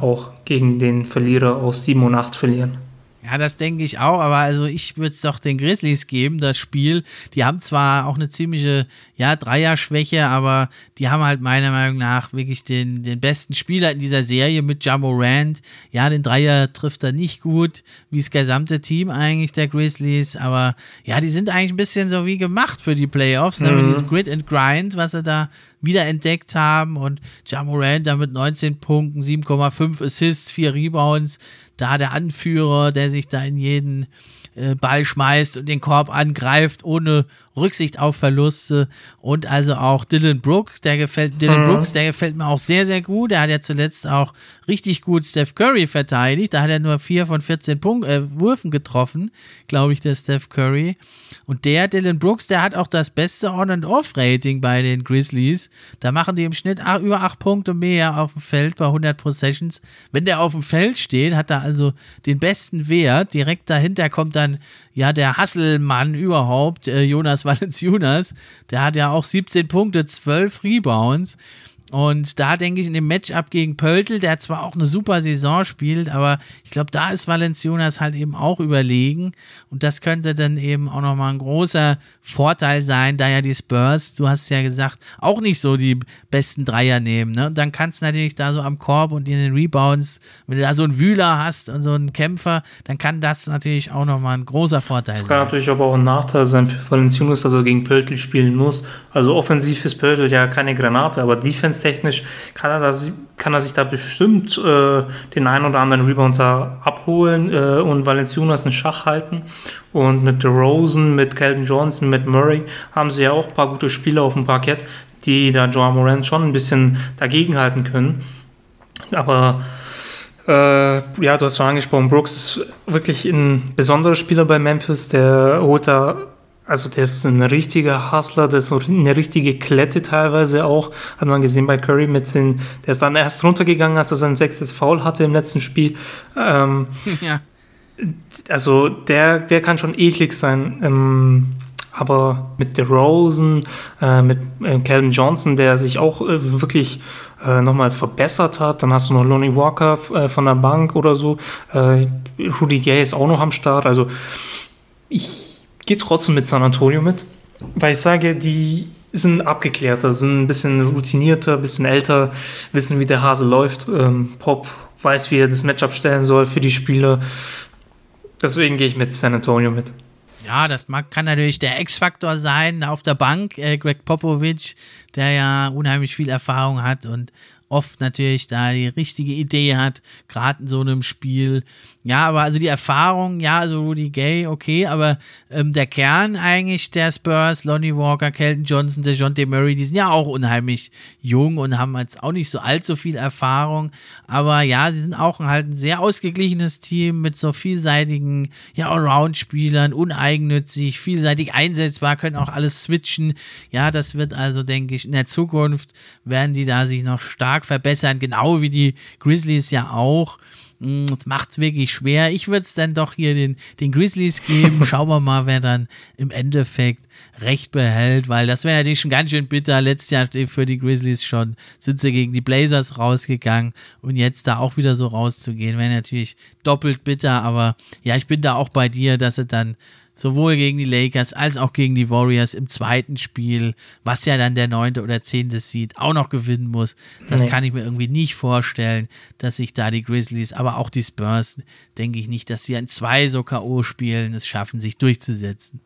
auch gegen den Verlierer aus 7 und 8 verlieren. Ja, das denke ich auch, aber also ich würde es doch den Grizzlies geben, das Spiel. Die haben zwar auch eine ziemliche, ja, Dreier-Schwäche, aber die haben halt meiner Meinung nach wirklich den, den besten Spieler in dieser Serie mit Jamorant. Ja, den Dreier trifft er nicht gut, wie das gesamte Team eigentlich der Grizzlies, aber ja, die sind eigentlich ein bisschen so wie gemacht für die Playoffs, ne, mhm. mit diesem Grid and Grind, was sie da wiederentdeckt haben und Jamorant da mit 19 Punkten, 7,5 Assists, 4 Rebounds, da der Anführer, der sich da in jeden äh, Ball schmeißt und den Korb angreift, ohne Rücksicht auf Verluste. Und also auch Dylan Brooks, der gefällt, Dylan mhm. Brooks, der gefällt mir auch sehr, sehr gut. Der hat ja zuletzt auch richtig gut Steph Curry verteidigt. Da hat er nur 4 von 14 Punkt, äh, Würfen getroffen, glaube ich, der Steph Curry. Und der, Dylan Brooks, der hat auch das beste On- and Off-Rating bei den Grizzlies. Da machen die im Schnitt über 8 Punkte mehr auf dem Feld bei 100 Possessions. Wenn der auf dem Feld steht, hat er also den besten Wert. Direkt dahinter kommt dann ja der Hasselmann überhaupt, äh, Jonas Valenciunas. Der hat ja auch 17 Punkte, 12 Rebounds. Und da denke ich in dem Matchup gegen Pöltl, der zwar auch eine super Saison spielt, aber ich glaube, da ist Valenciunas halt eben auch überlegen. Und das könnte dann eben auch nochmal ein großer Vorteil sein, da ja die Spurs, du hast ja gesagt, auch nicht so die besten Dreier nehmen. Ne? Und dann kannst du natürlich da so am Korb und in den Rebounds, wenn du da so einen Wühler hast und so einen Kämpfer, dann kann das natürlich auch nochmal ein großer Vorteil sein. Das kann natürlich aber auch ein Nachteil sein für Valenciunas, dass er gegen Pöltl spielen muss. Also offensiv ist Pöltl ja keine Granate, aber Defense defense kann er, kann er sich da bestimmt äh, den einen oder anderen Rebounder abholen äh, und Valenciunas in Schach halten. Und mit DeRozan, mit Calvin Johnson, mit Murray haben sie ja auch ein paar gute Spieler auf dem Parkett, die da Joao Morant schon ein bisschen dagegenhalten können. Aber äh, ja, du hast schon angesprochen, Brooks ist wirklich ein besonderer Spieler bei Memphis. Der holt da also der ist ein richtiger Hustler, der ist eine richtige Klette teilweise auch. Hat man gesehen bei Curry mit den, der ist dann erst runtergegangen, als er sein sechstes Foul hatte im letzten Spiel. Ähm, ja. Also der, der kann schon eklig sein. Ähm, aber mit DeRozan, äh, mit äh, Calvin Johnson, der sich auch äh, wirklich äh, nochmal verbessert hat. Dann hast du noch Lonnie Walker äh, von der Bank oder so. Äh, Rudy Gay ist auch noch am Start. Also ich gehe trotzdem mit San Antonio mit, weil ich sage, die sind abgeklärter, sind ein bisschen routinierter, ein bisschen älter, wissen, wie der Hase läuft. Ähm, Pop weiß, wie er das Matchup stellen soll für die Spieler. Deswegen gehe ich mit San Antonio mit. Ja, das mag, kann natürlich der X-Faktor sein auf der Bank. Äh, Greg Popovich, der ja unheimlich viel Erfahrung hat und oft natürlich da die richtige Idee hat, gerade in so einem Spiel. Ja, aber also die Erfahrung, ja, also Rudy Gay, okay, aber ähm, der Kern eigentlich der Spurs, Lonnie Walker, Kelton Johnson, der John Murray, die sind ja auch unheimlich jung und haben jetzt auch nicht so allzu viel Erfahrung, aber ja, sie sind auch halt ein sehr ausgeglichenes Team mit so vielseitigen, ja, Allround-Spielern, uneigennützig, vielseitig einsetzbar, können auch alles switchen. Ja, das wird also, denke ich, in der Zukunft werden die da sich noch stark verbessern, genau wie die Grizzlies ja auch. Hm, das macht es wirklich schwer. Ich würde es dann doch hier den, den Grizzlies geben. Schauen wir mal, wer dann im Endeffekt recht behält, weil das wäre natürlich schon ganz schön bitter. Letztes Jahr für die Grizzlies schon sind sie gegen die Blazers rausgegangen und jetzt da auch wieder so rauszugehen, wäre natürlich doppelt bitter. Aber ja, ich bin da auch bei dir, dass sie dann sowohl gegen die Lakers als auch gegen die Warriors im zweiten Spiel, was ja dann der neunte oder zehnte Seed auch noch gewinnen muss. Das nee. kann ich mir irgendwie nicht vorstellen, dass sich da die Grizzlies, aber auch die Spurs, denke ich nicht, dass sie an zwei so K.O.-Spielen es schaffen, sich durchzusetzen.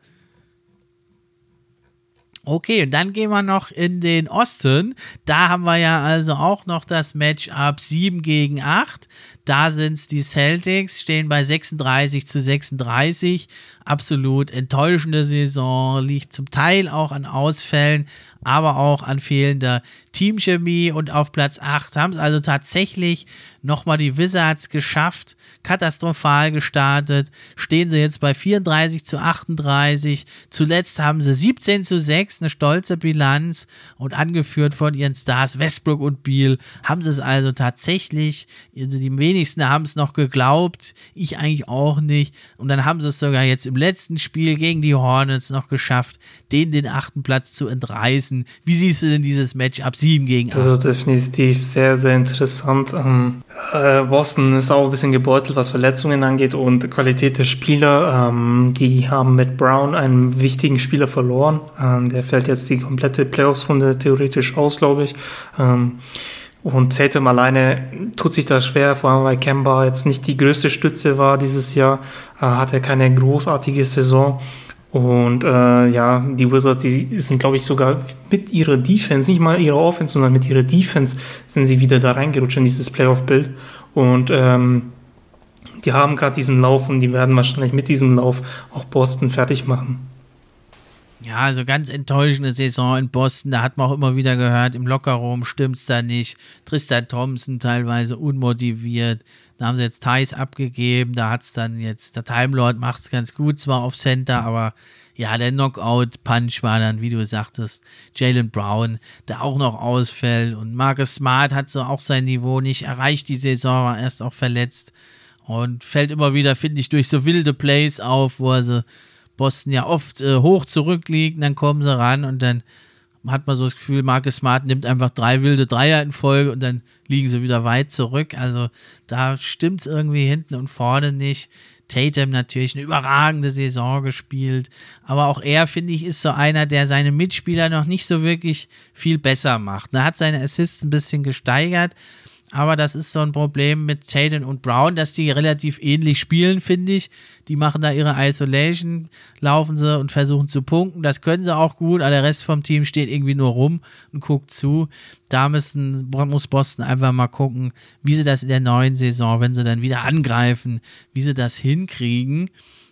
Okay, und dann gehen wir noch in den Osten. Da haben wir ja also auch noch das Matchup 7 gegen 8. Da sind es die Celtics, stehen bei 36 zu 36. Absolut enttäuschende Saison, liegt zum Teil auch an Ausfällen, aber auch an fehlender Teamchemie und auf Platz 8 haben es also tatsächlich nochmal die Wizards geschafft, katastrophal gestartet, stehen sie jetzt bei 34 zu 38, zuletzt haben sie 17 zu 6, eine stolze Bilanz. Und angeführt von ihren Stars Westbrook und Beal, haben sie es also tatsächlich, also die wenigsten haben es noch geglaubt, ich eigentlich auch nicht. Und dann haben sie es sogar jetzt im letzten Spiel gegen die Hornets noch geschafft, denen den achten Platz zu entreißen. Wie siehst du denn dieses Match ab 7 gegen 8? Das ist definitiv sehr, sehr interessant. Ähm, äh, Boston ist auch ein bisschen gebeutelt, was Verletzungen angeht und Qualität der Spieler. Ähm, die haben mit Brown einen wichtigen Spieler verloren. Ähm, der fällt jetzt die komplette Playoffs-Runde theoretisch aus, glaube ich. Ähm, und Tatum alleine tut sich da schwer, vor allem weil Kemba jetzt nicht die größte Stütze war dieses Jahr, äh, hat er keine großartige Saison. Und äh, ja, die Wizards, die sind, glaube ich, sogar mit ihrer Defense, nicht mal ihrer Offense, sondern mit ihrer Defense sind sie wieder da reingerutscht in dieses Playoff-Bild. Und ähm, die haben gerade diesen Lauf und die werden wahrscheinlich mit diesem Lauf auch Boston fertig machen. Ja, also ganz enttäuschende Saison in Boston. Da hat man auch immer wieder gehört, im Lockerroom stimmt's da nicht. Tristan Thompson teilweise unmotiviert. Da haben sie jetzt Thais abgegeben. Da hat es dann jetzt, der Time Lord macht es ganz gut, zwar auf Center, aber ja, der Knockout-Punch war dann, wie du sagtest, Jalen Brown, der auch noch ausfällt. Und Marcus Smart hat so auch sein Niveau nicht erreicht. Die Saison war erst auch verletzt und fällt immer wieder, finde ich, durch so wilde Plays auf, wo also Boston ja oft äh, hoch zurückliegt, dann kommen sie ran und dann hat man so das Gefühl, Marcus Smart nimmt einfach drei wilde Dreier in Folge und dann liegen sie wieder weit zurück. Also da stimmt es irgendwie hinten und vorne nicht. Tatum natürlich eine überragende Saison gespielt, aber auch er, finde ich, ist so einer, der seine Mitspieler noch nicht so wirklich viel besser macht. Er hat seine Assists ein bisschen gesteigert, aber das ist so ein Problem mit Tatum und Brown, dass die relativ ähnlich spielen, finde ich. Die machen da ihre Isolation, laufen sie und versuchen zu punkten. Das können sie auch gut, aber der Rest vom Team steht irgendwie nur rum und guckt zu. Da müssen, muss Boston einfach mal gucken, wie sie das in der neuen Saison, wenn sie dann wieder angreifen, wie sie das hinkriegen.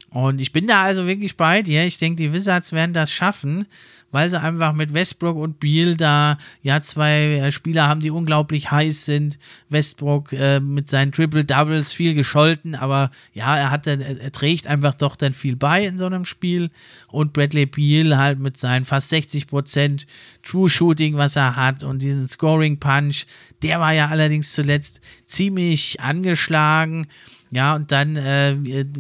Und ich bin da also wirklich bei dir. Ich denke, die Wizards werden das schaffen weil sie einfach mit Westbrook und Beal da ja zwei äh, Spieler haben, die unglaublich heiß sind. Westbrook äh, mit seinen Triple Doubles viel gescholten, aber ja, er hat dann, er trägt einfach doch dann viel bei in so einem Spiel und Bradley Beal halt mit seinen fast 60 Prozent True Shooting, was er hat und diesen Scoring Punch, der war ja allerdings zuletzt ziemlich angeschlagen. Ja, und dann, äh,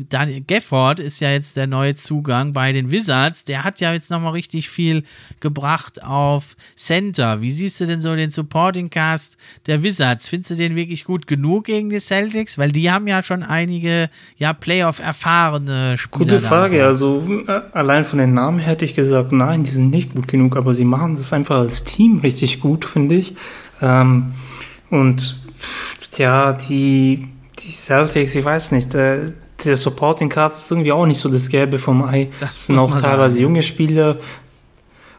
Daniel Gafford ist ja jetzt der neue Zugang bei den Wizards. Der hat ja jetzt nochmal richtig viel gebracht auf Center. Wie siehst du denn so den Supporting Cast der Wizards? Findest du den wirklich gut genug gegen die Celtics? Weil die haben ja schon einige, ja, Playoff-erfahrene Spieler. Gute Frage. Da. Also, äh, allein von den Namen hätte ich gesagt, nein, die sind nicht gut genug, aber sie machen das einfach als Team richtig gut, finde ich. Ähm, und, ja, die, die Celtics, ich weiß nicht, der, der Supporting Cast ist irgendwie auch nicht so das Gelbe vom Ei. Das sind auch teilweise sagen. junge Spieler,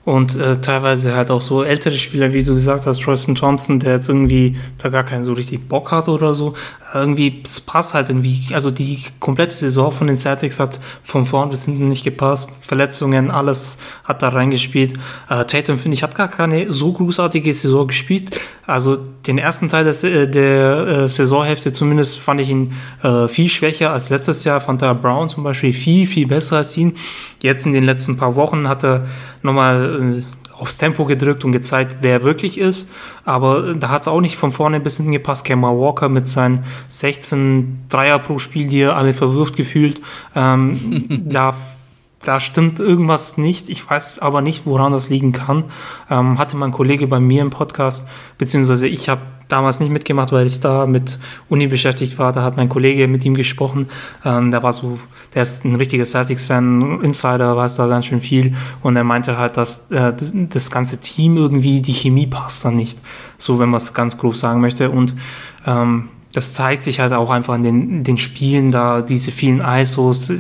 und äh, teilweise halt auch so ältere Spieler, wie du gesagt hast, Tristan Thompson, der jetzt irgendwie da gar keinen so richtig Bock hat oder so. Irgendwie, das passt halt irgendwie. Also die komplette Saison von den Celtics hat von vorn bis hinten nicht gepasst. Verletzungen, alles hat da reingespielt. Äh, Tatum, finde ich, hat gar keine so großartige Saison gespielt. Also den ersten Teil des, äh, der äh, Saisonhälfte zumindest fand ich ihn äh, viel schwächer als letztes Jahr. Fand da Brown zum Beispiel viel, viel besser als ihn. Jetzt in den letzten paar Wochen hat er nochmal äh, aufs Tempo gedrückt und gezeigt, wer er wirklich ist. Aber äh, da hat es auch nicht von vorne bis hinten gepasst. Kemba Walker mit seinen 16 Dreier pro Spiel, die er alle verwirft gefühlt. Ähm, da da stimmt irgendwas nicht. Ich weiß aber nicht, woran das liegen kann. Ähm, hatte mein Kollege bei mir im Podcast, beziehungsweise ich habe damals nicht mitgemacht, weil ich da mit Uni beschäftigt war. Da hat mein Kollege mit ihm gesprochen. Ähm, der war so, der ist ein richtiger Celtics-Fan, Insider, weiß da ganz schön viel. Und er meinte halt, dass äh, das, das, ganze Team irgendwie, die Chemie passt da nicht. So, wenn man es ganz grob sagen möchte. Und ähm, das zeigt sich halt auch einfach in den, den Spielen da, diese vielen ISOs.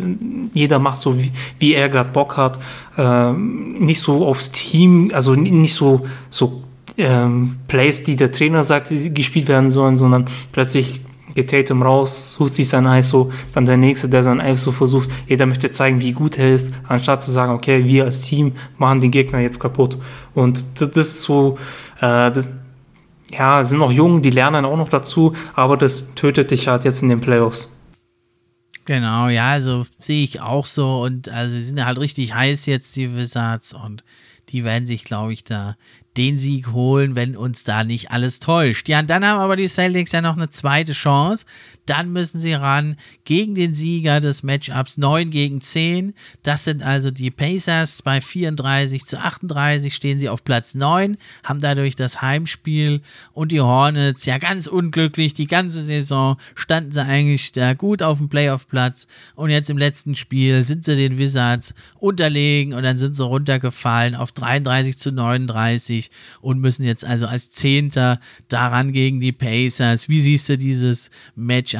Jeder macht so, wie, wie er gerade Bock hat. Ähm, nicht so aufs Team, also nicht so, so ähm, Plays, die der Trainer sagt, die gespielt werden sollen, sondern plötzlich geht Tatum raus, sucht sich sein ISO, dann der nächste, der sein ISO versucht. Jeder möchte zeigen, wie gut er ist, anstatt zu sagen, okay, wir als Team machen den Gegner jetzt kaputt. Und das, das ist so, äh, das, ja, sind noch jung, die lernen auch noch dazu, aber das tötet dich halt jetzt in den Playoffs. Genau, ja, also sehe ich auch so und also sie sind halt richtig heiß jetzt, die Wizards und die werden sich, glaube ich, da den Sieg holen, wenn uns da nicht alles täuscht. Ja, dann haben aber die Celtics ja noch eine zweite Chance. Dann müssen sie ran gegen den Sieger des Matchups 9 gegen 10. Das sind also die Pacers. Bei 34 zu 38 stehen sie auf Platz 9, haben dadurch das Heimspiel. Und die Hornets, ja ganz unglücklich, die ganze Saison standen sie eigentlich da gut auf dem Playoff-Platz. Und jetzt im letzten Spiel sind sie den Wizards unterlegen und dann sind sie runtergefallen auf 33 zu 39 und müssen jetzt also als Zehnter daran gegen die Pacers. Wie siehst du dieses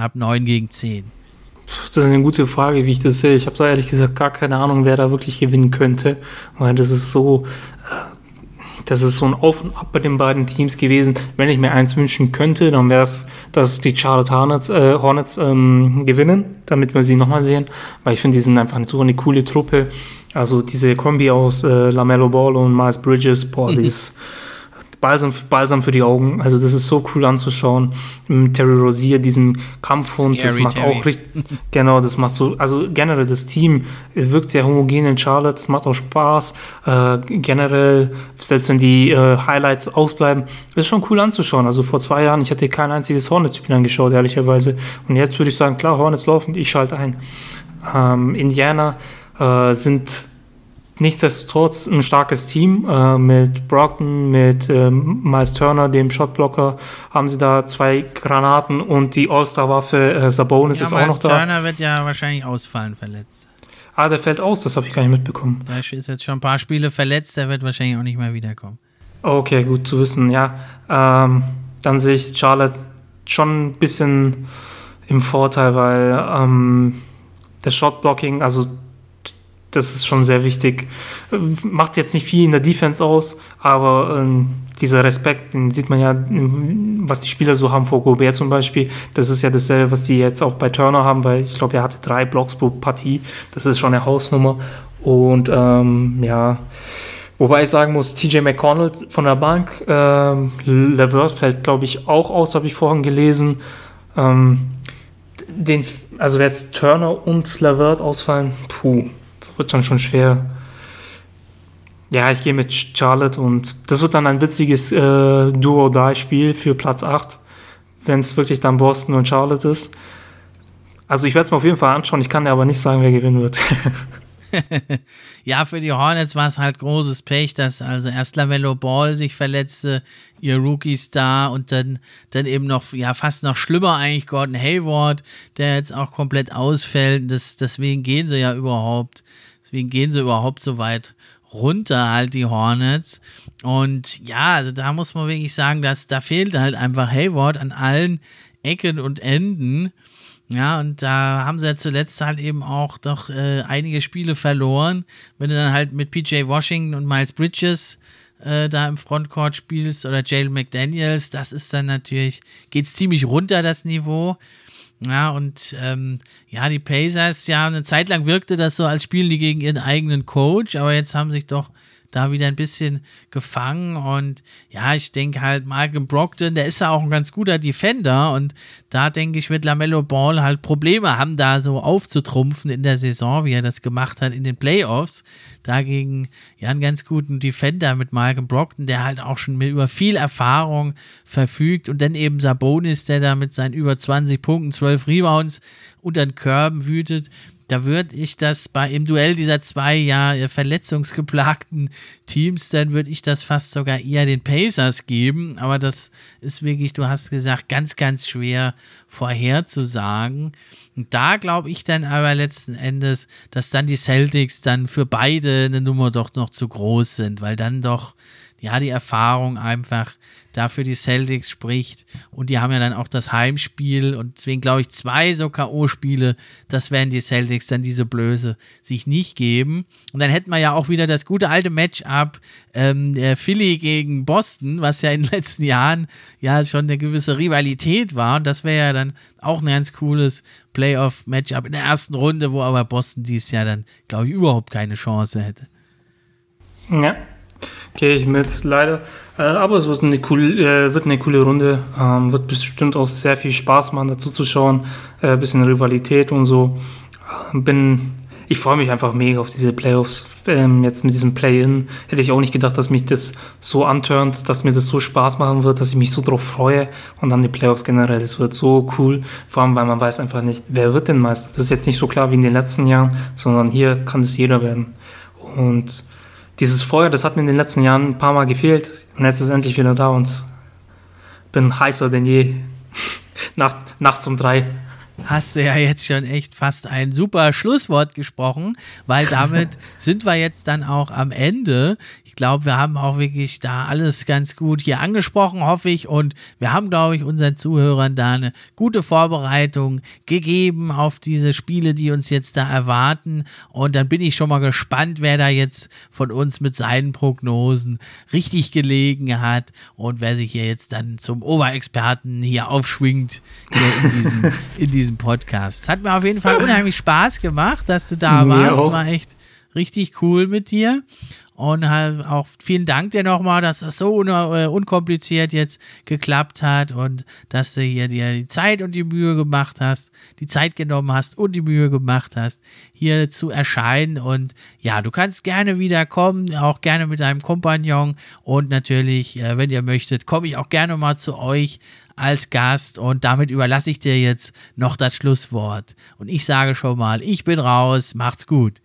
Matchup 9 gegen 10? Das ist eine gute Frage, wie ich das sehe. Ich habe da ehrlich gesagt gar keine Ahnung, wer da wirklich gewinnen könnte, weil das ist so, äh, das ist so ein Auf und Ab bei den beiden Teams gewesen. Wenn ich mir eins wünschen könnte, dann wäre es, dass die Charlotte Hornets, äh, Hornets ähm, gewinnen, damit wir sie nochmal sehen, weil ich finde, die sind einfach so eine coole Truppe. Also diese Kombi aus äh, Lamello Ball und Miles Bridges, boah, die ist balsam, balsam für die Augen. Also das ist so cool anzuschauen. Mit Terry Rozier, diesen Kampfhund, Scary das macht Terry. auch richtig, genau, das macht so, also generell das Team wirkt sehr homogen in Charlotte, das macht auch Spaß. Äh, generell, selbst wenn die äh, Highlights ausbleiben, ist schon cool anzuschauen. Also vor zwei Jahren, ich hatte kein einziges Hornets-Spiel angeschaut, ehrlicherweise. Und jetzt würde ich sagen, klar, Hornets laufen, ich schalte ein. Ähm, Indiana äh, sind nichtsdestotrotz ein starkes Team äh, mit Brockton, mit ähm, Miles Turner, dem Shotblocker, haben sie da zwei Granaten und die All-Star-Waffe äh, Sabonis ja, ist Miles auch noch da. Turner wird ja wahrscheinlich ausfallen, verletzt. Ah, der fällt aus, das habe ich gar nicht mitbekommen. Da ist jetzt schon ein paar Spiele verletzt, der wird wahrscheinlich auch nicht mehr wiederkommen. Okay, gut zu wissen, ja. Ähm, dann sehe ich Charlotte schon ein bisschen im Vorteil, weil ähm, der Shotblocking, also das ist schon sehr wichtig. Macht jetzt nicht viel in der Defense aus, aber ähm, dieser Respekt, den sieht man ja, was die Spieler so haben vor Gobert zum Beispiel. Das ist ja dasselbe, was die jetzt auch bei Turner haben, weil ich glaube, er hatte drei Blocks pro Partie. Das ist schon eine Hausnummer. Und ähm, ja, wobei ich sagen muss, TJ McConnell von der Bank, ähm, Levert fällt, glaube ich, auch aus, habe ich vorhin gelesen. Ähm, den, also jetzt Turner und Levert ausfallen, puh wird dann schon schwer. Ja, ich gehe mit Charlotte und das wird dann ein witziges äh, Duo-Die-Spiel für Platz 8, wenn es wirklich dann Boston und Charlotte ist. Also ich werde es mir auf jeden Fall anschauen, ich kann dir aber nicht sagen, wer gewinnen wird. ja, für die Hornets war es halt großes Pech, dass also erst Lamello Ball sich verletzte, ihr Rookie-Star und dann, dann eben noch, ja, fast noch schlimmer eigentlich Gordon Hayward, der jetzt auch komplett ausfällt. Das, deswegen gehen sie ja überhaupt, deswegen gehen sie überhaupt so weit runter, halt die Hornets. Und ja, also da muss man wirklich sagen, dass da fehlt halt einfach Hayward an allen Ecken und Enden. Ja, und da haben sie ja zuletzt halt eben auch doch äh, einige Spiele verloren. Wenn du dann halt mit PJ Washington und Miles Bridges äh, da im Frontcourt spielst oder Jalen McDaniels, das ist dann natürlich, geht es ziemlich runter, das Niveau. Ja, und ähm, ja, die Pacers, ja, eine Zeit lang wirkte das so, als spielen die gegen ihren eigenen Coach, aber jetzt haben sich doch da wieder ein bisschen gefangen. Und ja, ich denke halt, Malcolm Brockton, der ist ja auch ein ganz guter Defender. Und da denke ich, wird Lamello Ball halt Probleme haben, da so aufzutrumpfen in der Saison, wie er das gemacht hat in den Playoffs. Dagegen ja einen ganz guten Defender mit Malcolm Brockton, der halt auch schon mit über viel Erfahrung verfügt. Und dann eben Sabonis, der da mit seinen über 20 Punkten, 12 Rebounds unter den Körben wütet da würde ich das bei im Duell dieser zwei ja verletzungsgeplagten Teams, dann würde ich das fast sogar eher den Pacers geben. Aber das ist wirklich, du hast gesagt, ganz, ganz schwer vorherzusagen. Und da glaube ich dann aber letzten Endes, dass dann die Celtics dann für beide eine Nummer doch noch zu groß sind, weil dann doch ja, die Erfahrung einfach dafür die Celtics spricht. Und die haben ja dann auch das Heimspiel und deswegen glaube ich zwei so K.O.-Spiele, das werden die Celtics dann diese Blöße sich nicht geben. Und dann hätten wir ja auch wieder das gute alte Matchup ähm, Philly gegen Boston, was ja in den letzten Jahren ja schon eine gewisse Rivalität war. Und das wäre ja dann auch ein ganz cooles Playoff-Matchup in der ersten Runde, wo aber Boston dies Jahr dann, glaube ich, überhaupt keine Chance hätte. Ja, gehe ich mit, leider. Äh, aber es wird eine, cool, äh, wird eine coole Runde. Ähm, wird bestimmt auch sehr viel Spaß machen, dazu zu schauen. Äh, bisschen Rivalität und so. Bin, ich freue mich einfach mega auf diese Playoffs. Ähm, jetzt mit diesem Play-In hätte ich auch nicht gedacht, dass mich das so antörnt, dass mir das so Spaß machen wird, dass ich mich so drauf freue. Und dann die Playoffs generell. Es wird so cool. Vor allem, weil man weiß einfach nicht, wer wird denn Meister. Das ist jetzt nicht so klar wie in den letzten Jahren, sondern hier kann es jeder werden. Und dieses Feuer, das hat mir in den letzten Jahren ein paar Mal gefehlt und jetzt ist es endlich wieder da und bin heißer denn je. Nacht, nachts um drei. Hast du ja jetzt schon echt fast ein super Schlusswort gesprochen, weil damit sind wir jetzt dann auch am Ende ich glaube, wir haben auch wirklich da alles ganz gut hier angesprochen, hoffe ich. Und wir haben, glaube ich, unseren Zuhörern da eine gute Vorbereitung gegeben auf diese Spiele, die uns jetzt da erwarten. Und dann bin ich schon mal gespannt, wer da jetzt von uns mit seinen Prognosen richtig gelegen hat und wer sich hier jetzt dann zum Oberexperten hier aufschwingt hier in, diesem, in diesem Podcast. Es hat mir auf jeden Fall unheimlich Spaß gemacht, dass du da warst. War echt richtig cool mit dir. Und halt auch vielen Dank dir nochmal, dass das so un äh, unkompliziert jetzt geklappt hat und dass du hier dir die Zeit und die Mühe gemacht hast, die Zeit genommen hast und die Mühe gemacht hast, hier zu erscheinen. Und ja, du kannst gerne wieder kommen, auch gerne mit deinem Kompagnon. Und natürlich, äh, wenn ihr möchtet, komme ich auch gerne mal zu euch als Gast und damit überlasse ich dir jetzt noch das Schlusswort. Und ich sage schon mal, ich bin raus, macht's gut.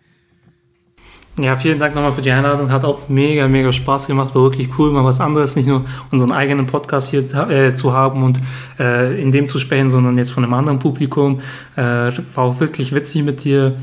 Ja, vielen Dank nochmal für die Einladung. Hat auch mega, mega Spaß gemacht. War wirklich cool, mal was anderes, nicht nur unseren eigenen Podcast hier äh, zu haben und äh, in dem zu sprechen, sondern jetzt von einem anderen Publikum. Äh, war auch wirklich witzig mit dir.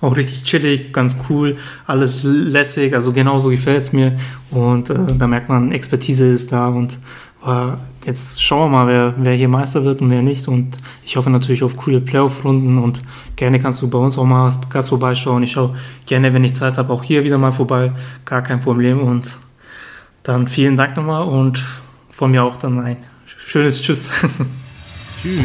Auch richtig chillig, ganz cool, alles lässig, also genauso gefällt es mir. Und äh, da merkt man, Expertise ist da und aber jetzt schauen wir mal, wer, wer hier Meister wird und wer nicht. Und ich hoffe natürlich auf coole Playoff-Runden. Und gerne kannst du bei uns auch mal als Gast vorbeischauen. Ich schaue gerne, wenn ich Zeit habe, auch hier wieder mal vorbei. Gar kein Problem. Und dann vielen Dank nochmal und von mir auch dann ein schönes Tschüss. Tschüss.